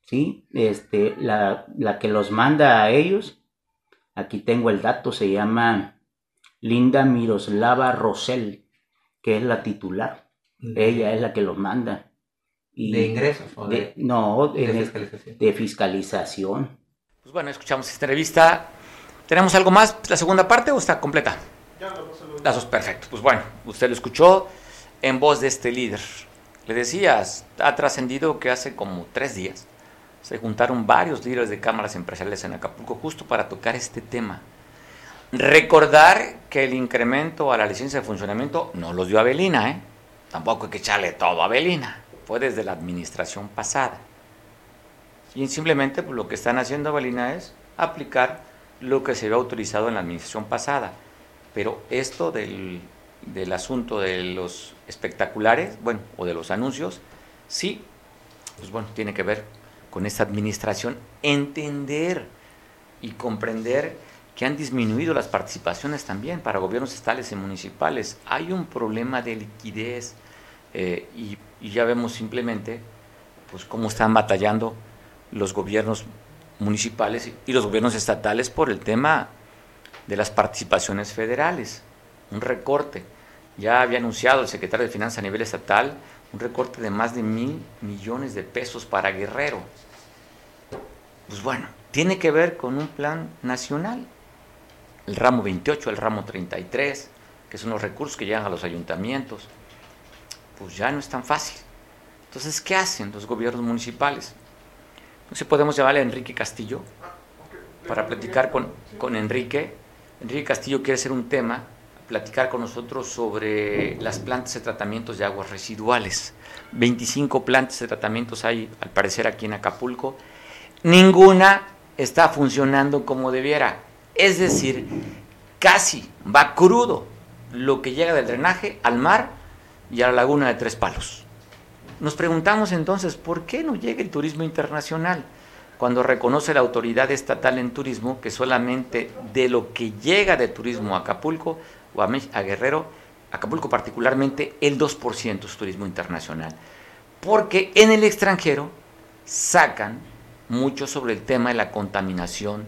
¿sí? Este, la, que los manda a ellos, aquí tengo el dato, se llama Linda Miroslava Rosell, que es la titular. Ella es la que los manda. ¿De ingresos? O de, no, de, fiscalización. de fiscalización. Pues bueno, escuchamos esta entrevista. ¿Tenemos algo más? ¿La segunda parte o está completa? Lazos, perfecto. Pues bueno, usted lo escuchó en voz de este líder. Le decías, ha trascendido que hace como tres días se juntaron varios líderes de cámaras empresariales en Acapulco justo para tocar este tema. Recordar que el incremento a la licencia de funcionamiento no los dio Avelina, ¿eh? Tampoco hay que echarle todo a Avelina. Fue desde la administración pasada. Y simplemente pues, lo que están haciendo Avelina es aplicar lo que se había autorizado en la administración pasada. Pero esto del, asunto de los espectaculares, bueno, o de los anuncios, sí, pues bueno, tiene que ver con esta administración, entender y comprender que han disminuido las participaciones también para gobiernos estatales y municipales. Hay un problema de liquidez eh, y, y, ya vemos simplemente pues cómo están batallando los gobiernos municipales y los gobiernos estatales por el tema de las participaciones federales, un recorte. Ya había anunciado el secretario de Finanzas a nivel estatal un recorte de más de mil millones de pesos para Guerrero. Pues bueno, tiene que ver con un plan nacional. El ramo 28, el ramo 33, que son los recursos que llegan a los ayuntamientos, pues ya no es tan fácil. Entonces, ¿qué hacen los gobiernos municipales? Entonces podemos llamarle a Enrique Castillo para platicar con, con Enrique Enrique Castillo quiere hacer un tema, platicar con nosotros sobre las plantas de tratamientos de aguas residuales. 25 plantas de tratamientos hay, al parecer, aquí en Acapulco. Ninguna está funcionando como debiera. Es decir, casi va crudo lo que llega del drenaje al mar y a la laguna de Tres Palos. Nos preguntamos entonces, ¿por qué no llega el turismo internacional? Cuando reconoce la autoridad estatal en turismo que solamente de lo que llega de turismo a Acapulco o a, Guerrero, Acapulco particularmente, el 2% es turismo internacional. Porque en el extranjero sacan mucho sobre el tema de la contaminación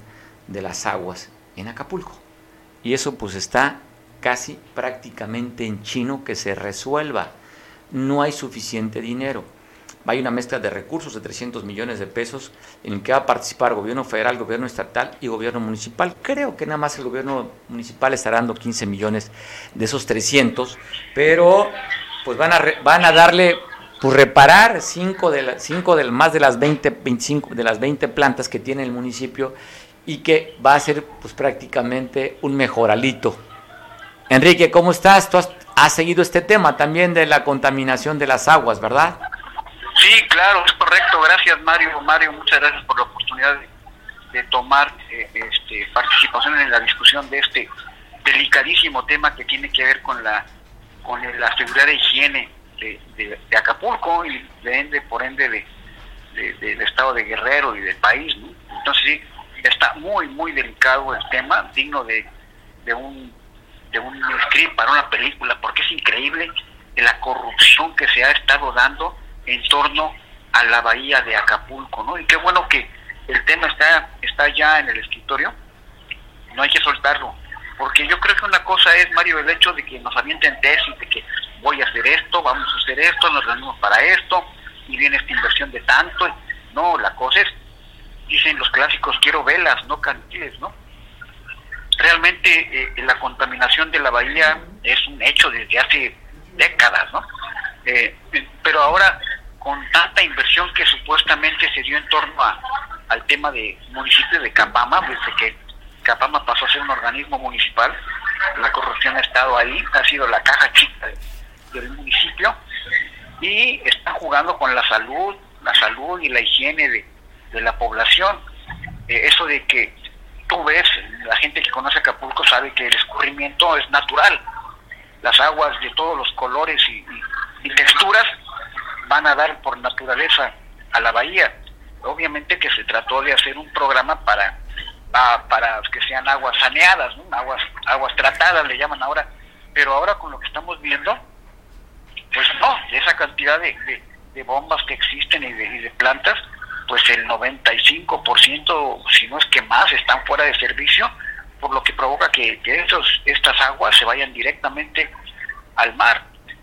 de las aguas en Acapulco. Y eso pues está casi prácticamente en chino que se resuelva. No hay suficiente dinero hay una mezcla de recursos de 300 millones de pesos en el que va a participar gobierno federal, gobierno estatal y gobierno municipal. Creo que nada más el gobierno municipal estará dando 15 millones de esos 300, pero pues van a, van a darle, pues reparar 5 de, la, cinco de más de las 20, 25 de las 20 plantas que tiene el municipio y que va a ser pues prácticamente un mejoralito. Enrique, ¿cómo estás? Tú has seguido este tema también de la contaminación de las aguas, ¿verdad? Sí, claro, es correcto. Gracias, Mario. Mario, muchas gracias por la oportunidad de, tomar eh, este, participación en la discusión de este delicadísimo tema que tiene que ver con la con la seguridad de higiene de, Acapulco y de por ende de, del estado de Guerrero y del país. Entonces sí, está muy, muy delicado el tema, digno de, de un de un script para una película, porque es increíble la corrupción que se ha estado dando en torno a la bahía de Acapulco, ¿no? Y qué bueno que el tema está, está ya en el escritorio, no hay que soltarlo, porque yo creo que una cosa es, Mario, el hecho de que nos avienten tesis de que voy a hacer esto, vamos a hacer esto, nos reunimos para esto, y viene esta inversión de tanto, no, la cosa es, dicen los clásicos, quiero velas, no cantiles, ¿no? Realmente eh, la contaminación de la bahía es un hecho desde hace décadas, ¿no? Eh, pero ahora con tanta inversión que supuestamente se dio en torno al tema de municipio de Capama, desde que Capama pasó a ser un organismo municipal, la corrupción ha estado ahí, ha sido la caja chica del municipio, y están jugando con la salud, la salud y la higiene de, la población. Eh, eso de que tú ves, la gente que conoce Acapulco sabe que el escurrimiento es natural. Las aguas de todos los colores y texturas van a dar por naturaleza a la bahía. Obviamente que se trató de hacer un programa para para que sean aguas saneadas, aguas aguas tratadas le llaman ahora, pero ahora con lo que estamos viendo, pues no, esa cantidad de, de, bombas que existen y de, y de plantas, pues el 95%, si no es que más, están fuera de servicio, por lo que provoca que, que estas aguas se vayan directamente al mar.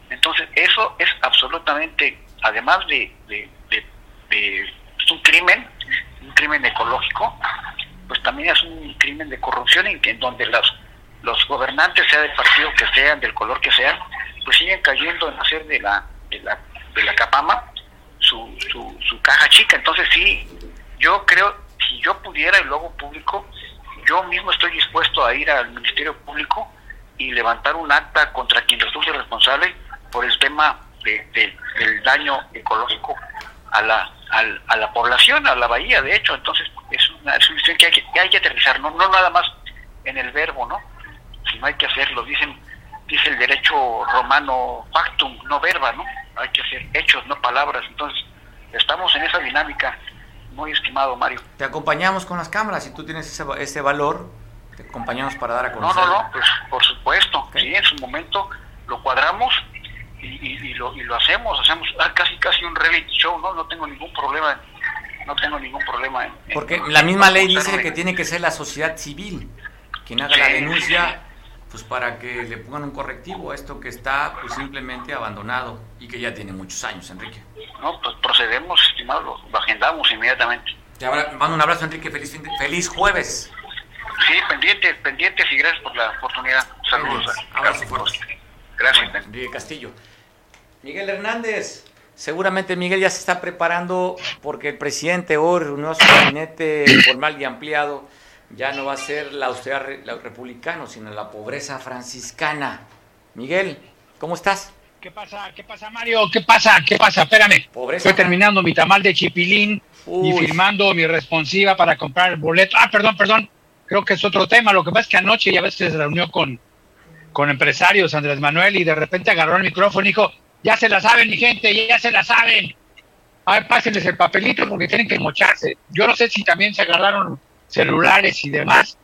Entonces, eso es absolutamente, además de, de, es un crimen, un crimen ecológico, pues también es un crimen de corrupción en, en donde los, los gobernantes, sea del partido que sean, del color que sean, pues siguen cayendo en hacer de la, de la, de la capama su, su, su caja chica. Entonces sí, yo creo, si yo pudiera y luego público, yo mismo estoy dispuesto a ir al Ministerio Público y levantar un acta contra quien resulte responsable por el tema de, del daño ecológico a la, a, la población, a la bahía, de hecho. Entonces es una, es que hay que, hay que aterrizar, ¿no? no nada más en el verbo, ¿no? Sino hay que hacerlo. Dicen, dice el derecho romano factum, no verba, ¿no? hay que hacer hechos, no palabras. Entonces, estamos en esa dinámica, muy estimado Mario. Te acompañamos con las cámaras, si tú tienes ese, ese valor, te acompañamos para dar a conocer. No, no, no, pues por supuesto, sí, en su momento lo cuadramos y, y, lo, y lo hacemos, hacemos casi casi un reality show, ¿no? No tengo ningún problema, no tengo ningún problema. En, Porque la misma ley dice que tiene que ser la sociedad civil quien haga la denuncia pues para que le pongan un correctivo a esto que está pues simplemente abandonado y que ya tiene muchos años, Enrique. No, pues procedemos, estimado, lo, agendamos inmediatamente. Te mando un abrazo, Enrique, feliz, feliz jueves. Sí, pendientes, pendientes y gracias por la oportunidad. Saludos. Abrazo fuerte. Gracias. Enrique Castillo. Miguel Hernández. Seguramente Miguel ya se está preparando porque el presidente hoy reunió a su gabinete formal y ampliado ya no va a ser la austeridad republicana, sino la pobreza franciscana. Miguel, ¿cómo estás? ¿Qué pasa? ¿Qué pasa, Mario? ¿Qué pasa? ¿Qué pasa? Espérame. Estoy terminando mi tamal de chipilín y firmando mi responsiva para comprar el boleto. Ah, perdón, perdón. Creo que es otro tema. Lo que pasa es que anoche ya veces se reunió con, con empresarios Andrés Manuel y de repente agarró el micrófono y dijo, ya se la saben, mi gente, ya se la saben. A ver, pásenles el papelito porque tienen que mocharse. Yo no sé si también se agarraron celulares y demás.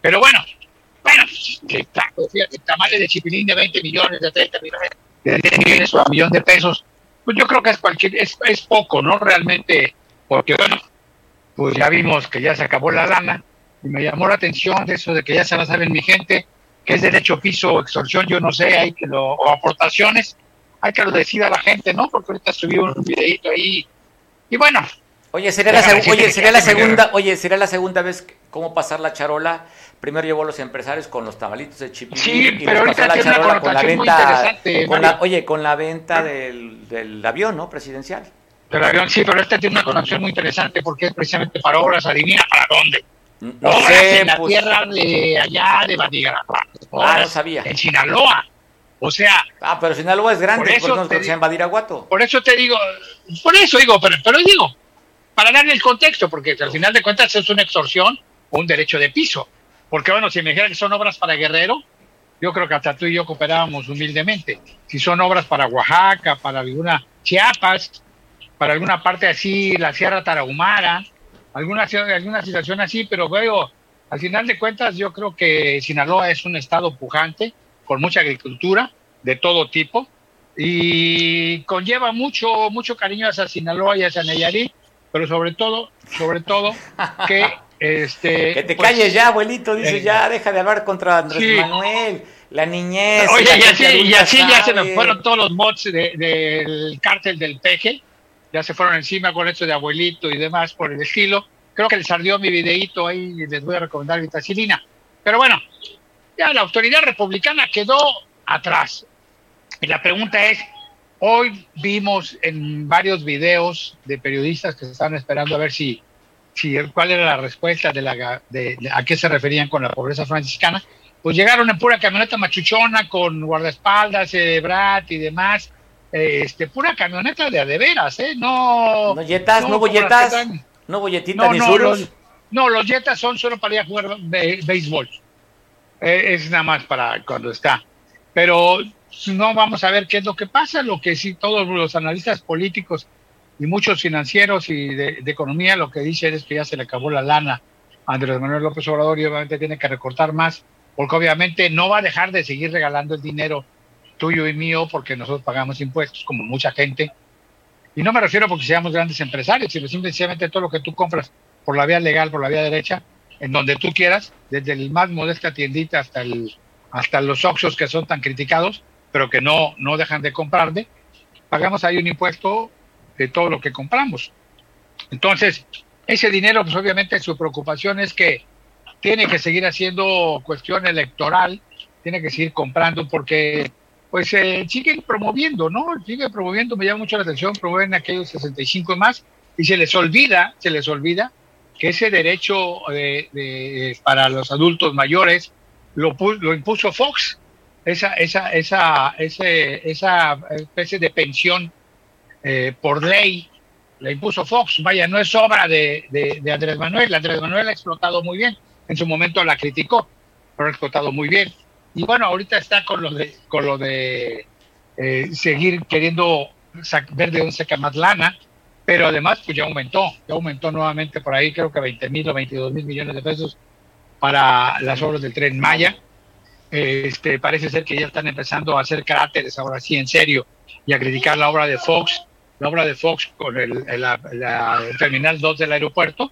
Pero bueno, bueno, que, tamaño de chipilín de 20 millones, de 30 millones, de 10 millones o a millón de pesos, pues yo creo que es cualquier, es, es poco, ¿no? Realmente, porque bueno, pues ya vimos que ya se acabó la lana, y me llamó la atención de eso de que ya se la saben mi gente, que es derecho piso o extorsión, yo no sé, hay que lo, o aportaciones, hay que lo decida la gente, ¿no? Porque ahorita subí un videito ahí, y bueno, Oye, sería la, oye, sería la segunda, oye, sería la segunda vez cómo pasar la charola. Primero llevó a los empresarios con los tamalitos de chipilín sí, y pero pasó la charola con la venta, con la, oye, con la venta del, del avión, ¿no? Presidencial. Del avión, sí, pero esta tiene una conexión muy interesante porque es precisamente para obras, adivina para dónde. No sé, en la pues. tierra de allá de Badigarapa. Ah, no sabía. En Sinaloa. O sea. Ah, pero Sinaloa es grande, por eso no te en Badiraguato. Por eso te digo, por eso digo, pero, pero digo, para darle el contexto, porque al final de cuentas es una extorsión o un derecho de piso. Porque bueno, si me dijera que son obras para Guerrero, yo creo que hasta tú y yo cooperábamos humildemente. Si son obras para Oaxaca, para alguna Chiapas, para alguna parte así, la Sierra Tarahumara, alguna, alguna situación así, pero veo, al final de cuentas yo creo que Sinaloa es un estado pujante, con mucha agricultura de todo tipo, y conlleva mucho, mucho cariño hacia Sinaloa y hacia Nayarit, pero sobre todo, sobre todo, (laughs) que este. Que te pues, calles ya, abuelito, dice, ya, deja de hablar contra Andrés Manuel, la niñez. Oye, y así, y así ya se me fueron todos los mods del cártel del peje, ya se fueron encima con esto de abuelito y demás por el estilo. Creo que les ardió mi videíto ahí y les voy a recomendar vitacilina. Pero bueno, ya la autoridad republicana quedó atrás. Y la pregunta es, Hoy vimos en varios videos de periodistas que estaban esperando a ver si, si cuál era la respuesta de, la, de, a qué se referían con la pobreza franciscana. Pues llegaron en pura camioneta machuchona con guardaespaldas, eh, Brat y demás, este, pura camioneta de adeveras, ¿eh? No. ¿No yetas? ¿No, bolletas? ¿No bolletitas ni no, los, no, los yetas son solo para ir a jugar béisbol. Eh, es nada más para cuando está. Pero no vamos a ver qué es lo que pasa. Lo que sí, todos los analistas políticos y muchos financieros y de, economía lo que dicen es que ya se le acabó la lana a Andrés Manuel López Obrador y obviamente tiene que recortar más, porque obviamente no va a dejar de seguir regalando el dinero tuyo y mío porque nosotros pagamos impuestos, como mucha gente. Y no me refiero porque seamos grandes empresarios, sino simplemente todo lo que tú compras por la vía legal, por la vía derecha, en donde tú quieras, desde el más modesta tiendita hasta, el, hasta los Oxos que son tan criticados, pero que no, no dejan de comprarle, pagamos ahí un impuesto de todo lo que compramos. Entonces, ese dinero, pues obviamente su preocupación es que tiene que seguir haciendo cuestión electoral, tiene que seguir comprando porque pues eh, siguen promoviendo, ¿no? Siguen promoviendo, me llama mucho la atención, promueven aquellos 65 más y se les olvida, se les olvida que ese derecho de, para los adultos mayores lo, lo impuso Fox, esa, esa, esa, ese, esa especie de pensión eh, por ley la impuso Fox. Vaya, no es obra de, Andrés Manuel. Andrés Manuel ha explotado muy bien. En su momento la criticó, pero ha explotado muy bien. Y bueno, ahorita está con lo de, con lo de eh, seguir queriendo ver de dónde saca más lana, pero además pues ya aumentó, ya aumentó nuevamente por ahí creo que 20 mil o 22 mil millones de pesos para las obras del tren Maya. Este, parece ser que ya están empezando a hacer cráteres ahora sí en serio y a criticar la obra de Fox la obra de Fox con el, terminal 2 del aeropuerto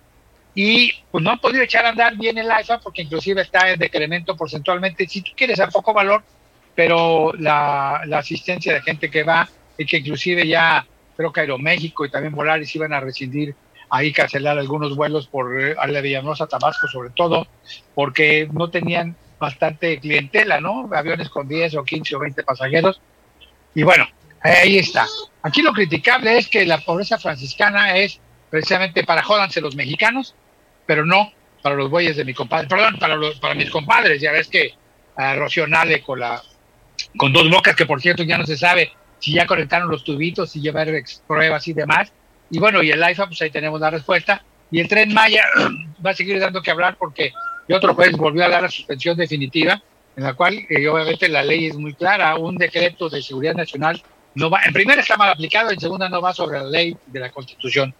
y pues no han podido echar a andar bien el AIFA porque inclusive está en decremento porcentualmente, si tú quieres a poco valor, pero la, asistencia de gente que va y que inclusive ya creo que Aeroméxico y también Volaris iban a rescindir ahí cancelar algunos vuelos por eh, a la Villanueva Tabasco sobre todo porque no tenían bastante clientela, ¿no? Aviones con 10 o 15 o 20 pasajeros. Y bueno, Ahí está. Aquí lo criticable es que la pobreza franciscana es precisamente para jódanse los mexicanos, pero no para los bueyes de mi compadre, perdón, para, los, para mis compadres. Ya ves que a Rocío Nale con, la, con dos bocas, que por cierto ya no se sabe si ya conectaron los tubitos, si llevar pruebas y demás. Y bueno, y el IFA, pues ahí tenemos la respuesta. Y el tren Maya (clears throat) va a seguir dando que hablar porque y otro juez volvió a dar la suspensión definitiva, en la cual eh, obviamente la ley es muy clara, un decreto de seguridad nacional no va, en primera está mal aplicado, en segunda no va sobre la ley de la Constitución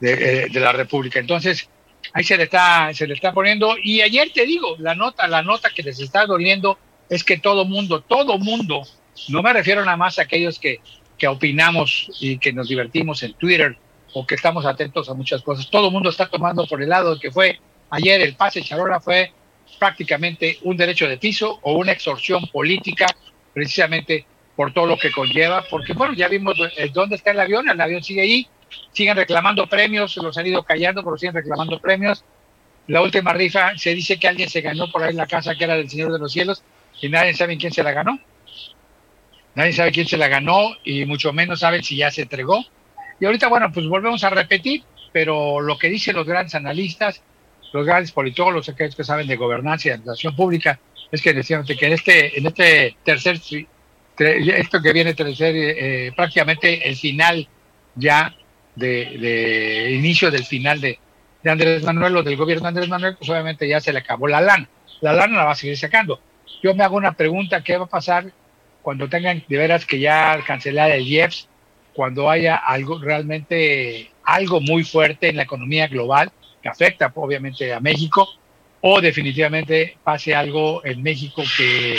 de, eh, la República. Entonces, ahí se le está se le está poniendo y ayer te digo, la nota la nota que les está doliendo es que todo mundo, todo mundo, no me refiero nada más a aquellos que que opinamos y que nos divertimos en Twitter o que estamos atentos a muchas cosas. Todo el mundo está tomando por el lado que fue ayer el pase Charola fue prácticamente un derecho de piso o una extorsión política precisamente por todo lo que conlleva, porque bueno, ya vimos eh, dónde está el avión, el avión sigue ahí, siguen reclamando premios, los han ido callando, pero siguen reclamando premios. La última rifa se dice que alguien se ganó por ahí la casa que era del Señor de los Cielos y nadie sabe quién se la ganó. Nadie sabe quién se la ganó y mucho menos saben si ya se entregó. Y ahorita, bueno, pues volvemos a repetir, pero lo que dicen los grandes analistas, los grandes politólogos, aquellos que saben de gobernanza y administración pública, es que decían que en este, en este tercer esto que viene ser eh, prácticamente el final ya de, inicio del final de, de, Andrés Manuel o del gobierno de Andrés Manuel, pues obviamente ya se le acabó la lana. La lana la va a seguir sacando. Yo me hago una pregunta, ¿qué va a pasar cuando tengan de veras que ya cancelar el IEPS, cuando haya algo realmente, algo muy fuerte en la economía global que afecta obviamente a México, o definitivamente pase algo en México que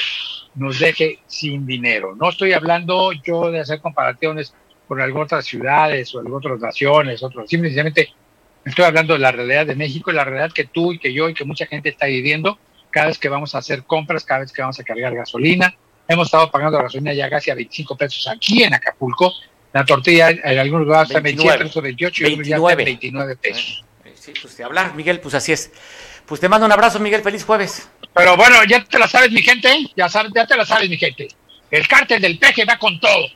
nos deje sin dinero. No estoy hablando yo de hacer comparaciones con algunas otras ciudades o algunas otras naciones, otros, simplemente estoy hablando de la realidad de México la realidad que tú y que yo y que mucha gente está viviendo cada vez que vamos a hacer compras, cada vez que vamos a cargar gasolina. Hemos estado pagando gasolina ya casi a 25 pesos aquí en Acapulco. La tortilla en algunos lugares está 27 pesos, 28 y 29. 29 pesos. Sí, pues de hablar, Miguel, pues así es. Pues te mando un abrazo, Miguel. Feliz jueves. Pero bueno, ya te la sabes, mi gente. Ya, sabes, ya te la sabes, mi gente. El cártel del peje va con todo.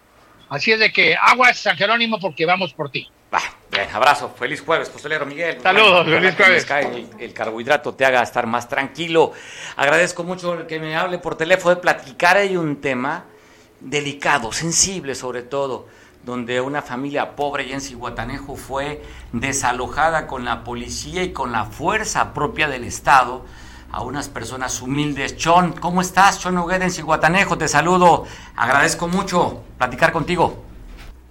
Así es de que aguas, San Jerónimo, porque vamos por ti. Va, bien, abrazo. Feliz jueves, postolero Miguel. Saludos, feliz jueves. El, el, carbohidrato te haga estar más tranquilo. Agradezco mucho que me hable por teléfono de platicar. Hay un tema delicado, sensible sobre todo, donde una familia pobre y en Cihuatanejo fue desalojada con la policía y con la fuerza propia del Estado a unas personas humildes. Chon, ¿cómo estás? Chon Hugueda en Cihuatanejo, te saludo. Agradezco mucho platicar contigo.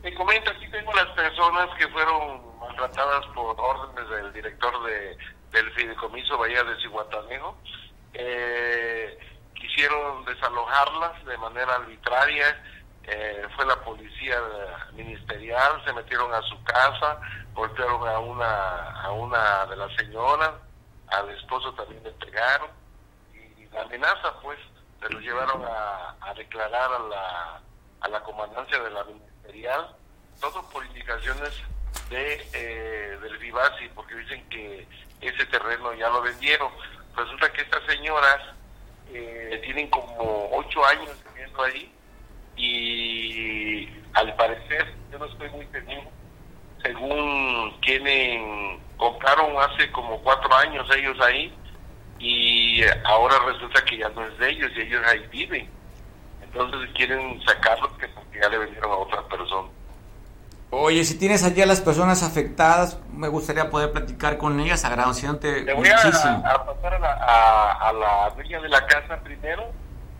Te comento, aquí tengo las personas que fueron maltratadas por órdenes del director de, del fideicomiso Bahía de Cihuatanejo. Eh, quisieron desalojarlas de manera arbitraria. Eh, fue la policía ministerial, se metieron a su casa, golpearon a una, a una de las señoras, al esposo también le pegaron y, la amenaza pues se lo llevaron a, declarar a la, a la comandancia de la ministerial, todo por indicaciones de eh, del Vivasi, porque dicen que ese terreno ya lo vendieron. Resulta que estas señoras eh, tienen como ocho años viviendo ahí y al parecer, yo no estoy muy seguro, según quienes compraron hace como cuatro años ellos ahí y ahora resulta que ya no es de ellos y ellos ahí viven. Entonces quieren sacarlos que porque ya le vendieron a otra persona. Oye, si tienes allí a las personas afectadas, me gustaría poder platicar con ellas, agradeciéndote Te voy muchísimo. A, a pasar a la, a, a la dueña de la casa primero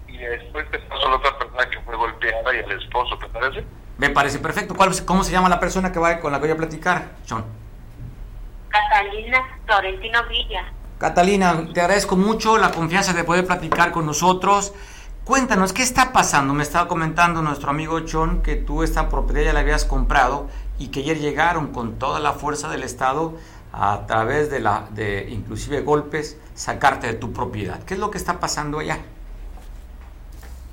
y después te paso a la otra persona que fue golpeada y al esposo, ¿te parece? Me parece perfecto. ¿Cuál, ¿Cómo se llama la persona que va con la que voy a platicar, John? Catalina Florentino Villa. Catalina, te agradezco mucho la confianza de poder platicar con nosotros. Cuéntanos, ¿qué está pasando? Me estaba comentando nuestro amigo John que tú esta propiedad ya la habías comprado y que ayer llegaron con toda la fuerza del Estado a través de la de inclusive golpes sacarte de tu propiedad. ¿Qué es lo que está pasando allá?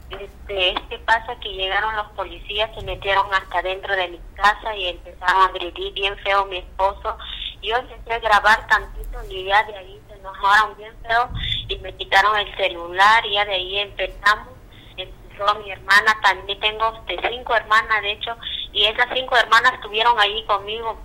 Este, este pasa que llegaron los policías, se metieron hasta dentro de mi casa y empezaron a agredir bien feo a mi esposo. Yo empecé a grabar tantito y ya de ahí bien feo y me quitaron el celular y ya de ahí empezamos. Empezó mi hermana, también tengo este, cinco hermanas de hecho, y esas cinco hermanas estuvieron ahí conmigo.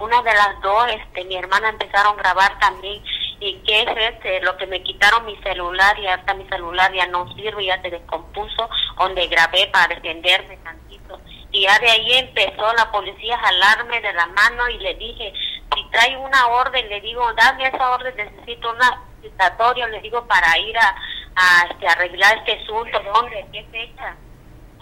Una de las dos, este, mi hermana empezaron a grabar también y que es este, lo que me quitaron mi celular y hasta mi celular ya no sirve, ya se descompuso, donde grabé para defenderme tantito. Y ya de ahí empezó la policía a jalarme de la mano y le dije, trae una orden, le digo, dame esa orden, necesito un citatorio, le digo, para ir a, a este, arreglar este asunto, ¿dónde? ¿Qué fecha?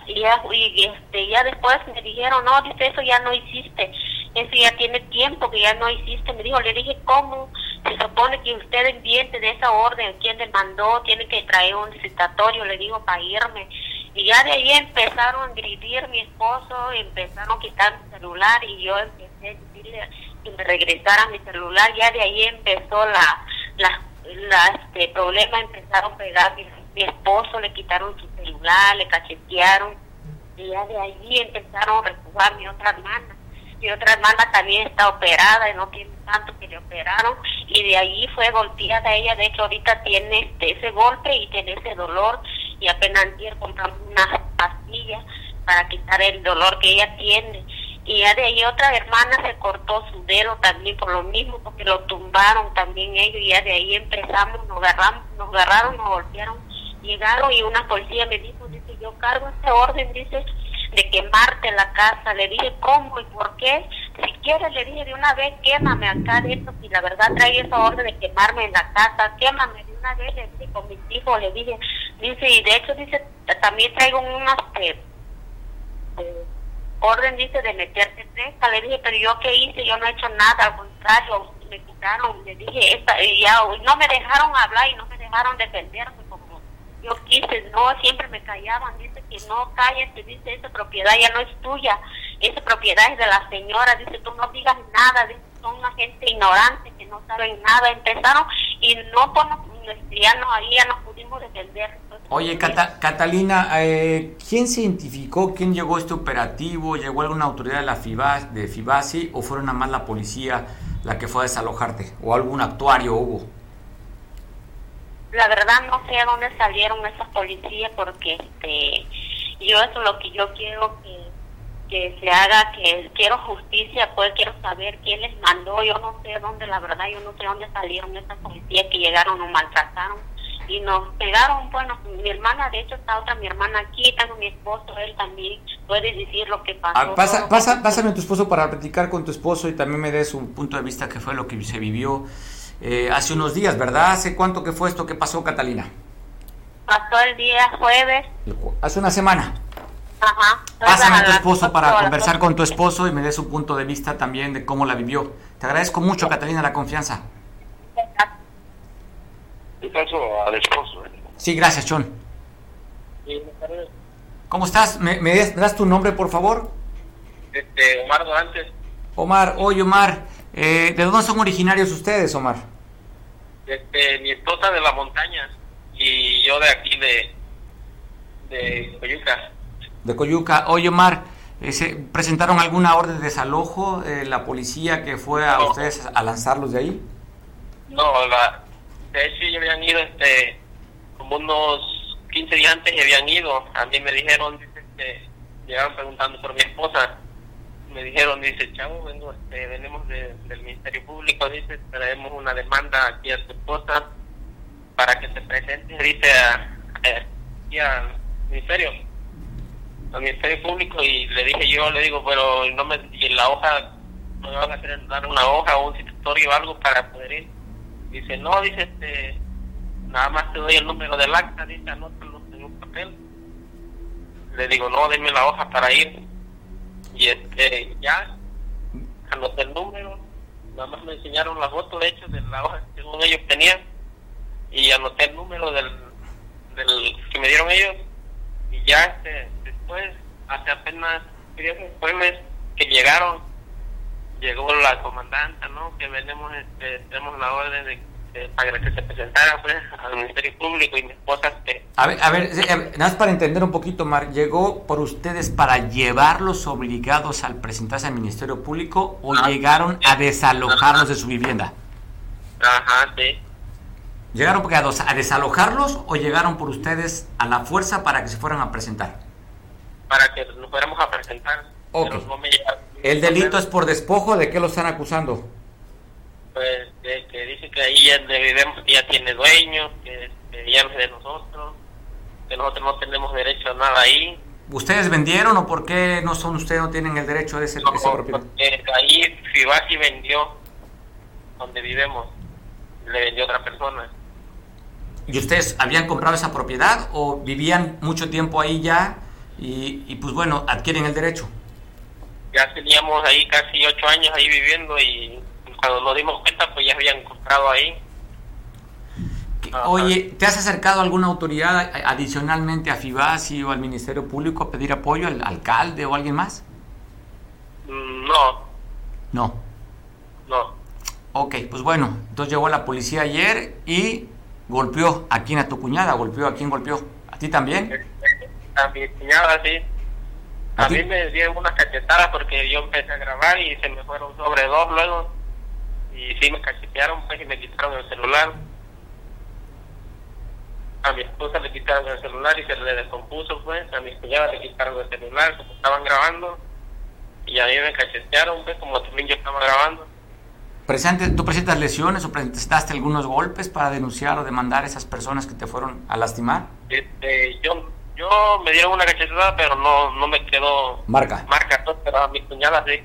Y ya, y este, ya después me dijeron, no, dice, eso ya no hiciste, eso ya tiene tiempo que ya no hiciste. Me dijo, le dije, ¿cómo? Se supone que usted enviente de esa orden, quien le mandó, tiene que traer un citatorio, le digo, para irme. Y ya de ahí empezaron a agredir mi esposo, empezaron a quitar mi celular y yo empecé a decirle que me regresara mi celular. Ya de ahí empezó la, la, este problema, empezaron a pegar mi, esposo, le quitaron su celular, le cachetearon. Y ya de ahí empezaron a refugiar mi otra hermana mi otra hermana también está operada y no tiene tanto que le operaron y de ahí fue golpeada ella, de hecho ahorita tiene este, ese golpe y tiene ese dolor y apenas ayer compramos unas pastillas para quitar el dolor que ella tiene y ya de ahí otra hermana se cortó su dedo también por lo mismo porque lo tumbaron también ellos y ya de ahí empezamos, nos agarramos, nos agarraron, nos golpearon, llegaron y una policía me dijo, dice yo cargo este orden, dice de quemarte la casa. Le dije, ¿cómo y por qué? Si quieres, le dije de una vez, quémame acá dentro. Si la verdad trae esa orden de quemarme en la casa, quémame de una vez, le dije con mis hijos, le dije, dice, y de hecho, dice, también traigo unas eh, orden, dice, de meterte presa. Le dije, pero yo qué hice, yo no he hecho nada, al contrario, me quitaron, le dije, esta, y ya, no me dejaron hablar y no me dejaron defenderme yo quise, no, siempre me callaban, dice que no, cállate, dice, esa propiedad ya no es tuya, esa propiedad es de la señora, dice, tú no digas nada, dice, son una gente ignorante que no saben nada, empezaron y no, pues, ya no, ahí ya no pudimos defender. Oye, Catalina, eh, ¿quién se identificó? ¿Quién llegó a este operativo? ¿Llegó alguna autoridad de la FIBA, de FIBASI o fueron nada más la policía la que fue a desalojarte? ¿O algún actuario hubo? la verdad no sé a dónde salieron esas policías porque este yo eso es lo que yo quiero que, que se haga que quiero justicia pues quiero saber quién les mandó yo no sé dónde la verdad yo no sé dónde salieron esas policías que llegaron o maltrataron y nos pegaron, bueno, mi hermana, de hecho está otra mi hermana aquí, tengo mi esposo, él también puede decir lo que pasó. Ah, pasa, pasa, pásame a tu esposo para platicar con tu esposo y también me des un punto de vista que fue lo que se vivió eh, hace unos días, ¿verdad? ¿Hace cuánto que fue esto que pasó, Catalina? Pasó el día jueves. Hace una semana. Ajá. Pásame a tu esposo para conversar con tu esposo y me des su punto de vista también de cómo la vivió. Te agradezco mucho, Catalina, la confianza. Y paso al esposo. Sí, gracias, John. ¿Cómo estás? ¿Me, ¿Me, das tu nombre, por favor? Este, Omar Dorantes. Omar, oye, Omar, eh, ¿de dónde son originarios ustedes, Omar? Este, mi esposa de la montaña y yo de aquí de, de Coyuca. De Coyuca. Oye, Omar, ¿se ¿presentaron alguna orden de desalojo de la policía que fue a ustedes a lanzarlos de ahí? No, la, de hecho ya habían ido este, como unos 15 días antes ya habían ido. A mí me dijeron, dice, que llegaron preguntando por mi esposa. Me dijeron, dice, chavo, vengo, este, venimos del Ministerio Público, dice, traemos una demanda aquí a tu esposa para que se presente, dice, a, aquí al Ministerio, al Ministerio Público, y le dije yo, le digo, pero no me, y la hoja, no me van a hacer dar una hoja o un citatorio o algo para poder ir. Dice, no, dice, este, nada más te doy el número del acta, dice, anótalo en un papel. Le digo, no, denme la hoja para ir. Y este, ya, anoté el número, nada más me enseñaron la foto, de hecho, de la hoja que según ellos tenían, y anoté el número del, del que me dieron ellos, y ya este, después, hace apenas tres jueves que llegaron, llegó la comandante, ¿no? Que venimos, este, tenemos la orden de, de, para que se presentara pues, al Ministerio Público y mi esposa... Este, a ver, a ver, nada más para entender un poquito, Mar, ¿llegó por ustedes para llevarlos obligados al presentarse al Ministerio Público o Ah, llegaron a desalojarlos de su vivienda? Ajá, sí. ¿Llegaron porque a, dos- a desalojarlos o llegaron por ustedes a la fuerza para que se fueran a presentar? Para que nos fuéramos a presentar. No me. ¿El delito es por despojo? ¿De qué lo están acusando? Pues de que dice que ahí ya vivimos ya tiene dueño, que este, ya no es de nosotros, que nosotros no tenemos derecho a nada ahí. ¿Ustedes vendieron o por qué no son ustedes, no tienen el derecho de ese, esa propiedad? Porque ahí Fibasi vendió donde vivimos, le vendió a otra persona. ¿Y ustedes habían comprado esa propiedad o vivían mucho tiempo ahí ya y, y, pues bueno, adquieren el derecho? Ya teníamos ahí casi ocho años ahí viviendo y cuando nos dimos cuenta pues ya habían comprado ahí. Oye, ¿te has acercado a alguna autoridad adicionalmente a FIBASI o al Ministerio Público a pedir apoyo, al alcalde o alguien más? Mm, No, No. no. Ok, pues bueno, entonces llegó la policía ayer y golpeó a quién, a tu cuñada, golpeó a quién golpeó, a ti también. A mi cuñada sí. ¿A A mí me dieron unas cachetadas porque yo empecé a grabar y se me fueron sobre dos luego. Y sí me cachetearon pues y me quitaron el celular. A mi esposa le quitaron el celular y se le descompuso pues. A mi cuñada le quitaron el celular como estaban grabando. Y a mí me cachetearon pues como también yo estaba grabando. Presente- ¿Tú presentas lesiones o presentaste algunos golpes para denunciar o demandar a esas personas que te fueron a lastimar? Este, yo, yo me dieron una cachetada pero no, no me quedó Marca. marca, pero a mi cuñada sí.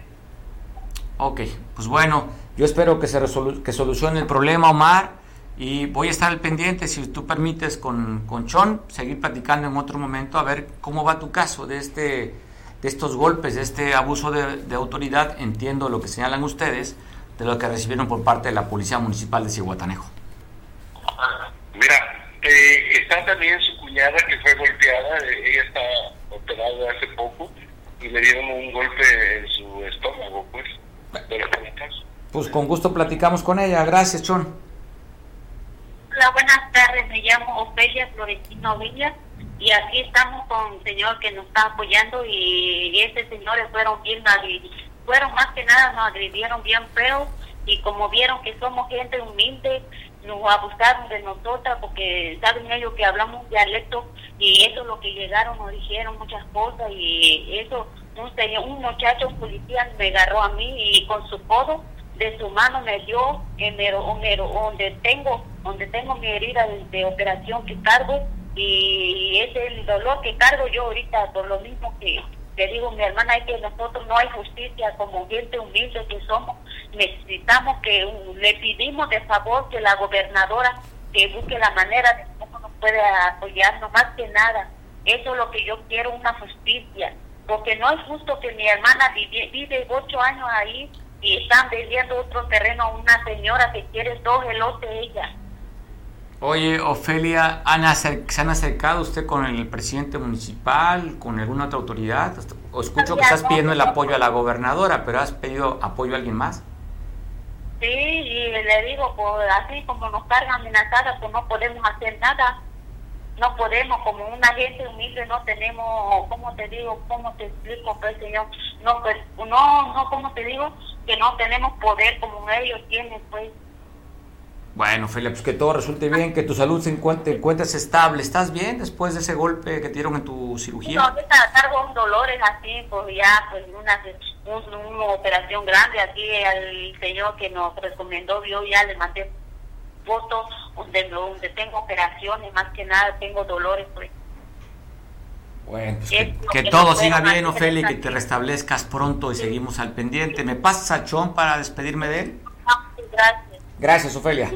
Ok, pues bueno, yo espero que se resolu- que solucione el problema, Omar, y voy a estar al pendiente, si tú permites, con, con Chon, seguir platicando en otro momento, a ver cómo va tu caso de este de estos golpes, de este abuso de, de autoridad, entiendo lo que señalan ustedes, de lo que recibieron por parte de la Policía Municipal de Cihuatanejo. Mira, eh, está también su cuñada que fue golpeada, eh, ella está operada hace poco y le dieron un golpe en su estómago, pues, pero fue el caso. Pues con gusto platicamos con ella, gracias Chon. Hola, buenas tardes. Me llamo Ofelia Florentino Villa y aquí estamos con un señor que nos está apoyando y ese señores fueron bien fueron más que nada nos agredieron bien feo y como vieron que somos gente humilde nos abusaron de nosotras porque saben ellos que hablamos dialecto y eso es lo que llegaron nos dijeron muchas cosas y eso un señor un muchacho un policía me agarró a mí y con su codo de su mano me dio en el, donde tengo donde tengo mi herida de, operación que cargo y es el dolor que cargo yo ahorita por lo mismo que le digo mi hermana es que nosotros no hay justicia como gente humilde que somos. Necesitamos que le pedimos de favor que la gobernadora que busque la manera de cómo nos puede apoyarnos más que nada. Eso es lo que yo quiero una justicia. Porque no es justo que mi hermana vive, vive ocho años ahí y están vendiendo otro terreno a una señora que quiere dos elotes ella. Oye, Ofelia, ¿se han acercado usted con el presidente municipal, con alguna otra autoridad? O escucho que estás pidiendo el apoyo a la gobernadora, pero ¿has pedido apoyo a alguien más? Sí, y le digo, pues así como nos cargan amenazadas, pues no podemos hacer nada no podemos, como una gente humilde, no tenemos, ¿cómo te digo? ¿Cómo te explico, pues, Señor? No, pues, no, no, ¿cómo te digo? Que no tenemos poder como ellos tienen, pues. Bueno, Felia, pues que todo resulte bien, que tu salud se encuentre, encuentres estable. ¿Estás bien después de ese golpe que te dieron en tu cirugía? No, ahorita cargo un dolores así, pues ya, pues una, una operación grande. Aquí al señor que nos recomendó, vio, ya le mandé fotos donde, donde tengo operaciones, más que nada tengo dolores. Pues. Bueno, pues que, todo siga bien, Ofelia, que te restablezcas pronto y seguimos al pendiente. ¿Me pasas a Chon para despedirme de él? Gracias. Gracias, Ofelia.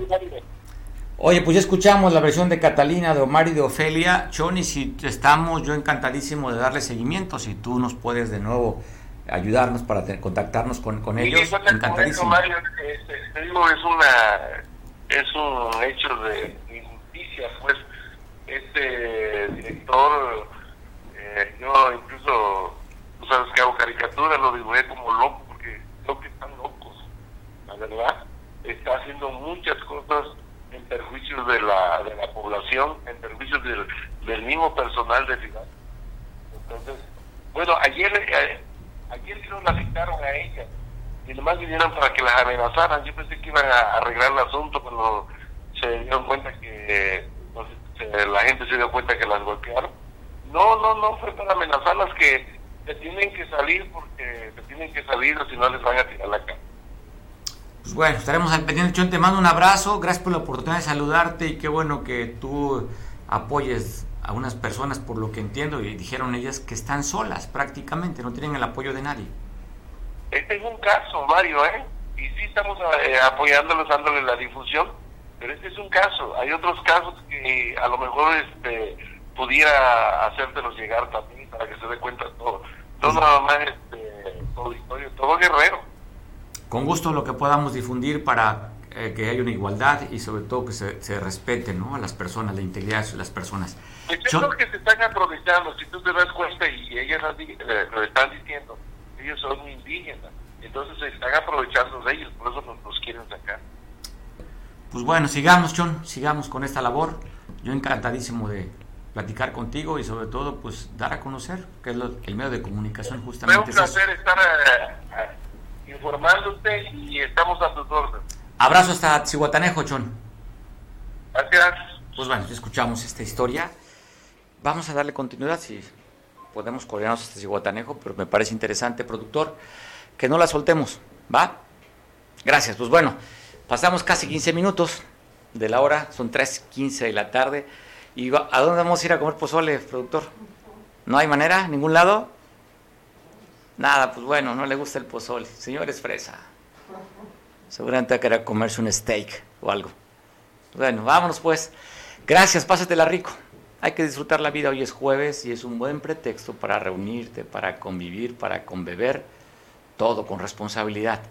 Oye, pues ya escuchamos la versión de Catalina, de Omar y de Ofelia. Chon, y si estamos, yo encantadísimo de darle seguimiento. Si tú nos puedes de nuevo ayudarnos para contactarnos con, con ellos, encantadísimo. Este, te digo, es una es un hecho de injusticia, pues este director, eh, yo incluso, tú sabes que hago caricatura, lo dibujé como loco, porque creo que están locos, la verdad, está haciendo muchas cosas en perjuicio de la, de la población, en perjuicio del, del mismo personal de ciudad. Entonces, bueno, ayer, eh, ayer creo la citaron a ella, y nomás vinieron para que las amenazaran. Yo pensé que iban a arreglar el asunto cuando se dieron cuenta que pues, la gente se dio cuenta que las golpearon. No, no, no fue para amenazarlas que se tienen que salir porque se tienen que salir o si no les van a tirar la cara. Pues bueno, estaremos al pendiente. Yo te mando un abrazo, gracias por la oportunidad de saludarte y qué bueno que tú apoyes a unas personas por lo que entiendo y dijeron ellas que están solas prácticamente, no tienen el apoyo de nadie. Este es un caso, Mario, ¿eh? Y sí estamos eh, apoyándolos, dándole la difusión, pero este es un caso. Hay otros casos que a lo mejor este pudiera hacértelos llegar también para que se dé cuenta todo. Todo nada más, este, todo historia, todo guerrero. Con gusto lo que podamos difundir para eh, que haya una igualdad y sobre todo que se, se respete ¿no? a las personas, la integridad de las personas. Es que se están aprovechando, si tú te das cuenta y ellas eh, lo están diciendo, ellos son indígenas, entonces se están aprovechando de ellos, por eso nos, quieren sacar. Pues bueno, sigamos, John, sigamos con esta labor. Yo encantadísimo de platicar contigo y sobre todo, pues dar a conocer, que es el medio de comunicación justamente. Fue un placer estar uh, informándote y estamos a tus órdenes. Abrazo hasta Cihuatanejo, John. Gracias. Pues bueno, escuchamos esta historia. Vamos a darle continuidad, si podemos coordinarnos este ciguatanejo, pero me parece interesante, productor, que no la soltemos, ¿va? Gracias, pues bueno, pasamos casi 15 minutos de la hora, son 3.15 de la tarde, y ¿a dónde vamos a ir a comer pozole, productor? ¿No hay manera? ¿Ningún lado? Nada, pues bueno, no le gusta el pozole. Señores fresa. Seguramente va a querer comerse un steak o algo. Bueno, vámonos pues. Gracias, pásatela rico. Hay que disfrutar la vida, hoy es jueves y es un buen pretexto para reunirte, para convivir, para conbeber, todo con responsabilidad.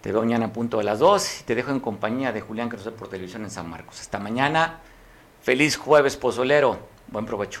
Te veo mañana a punto de las 2 y te dejo en compañía de Julián Cruz por televisión en San Marcos. Hasta mañana, feliz jueves pozolero, buen provecho.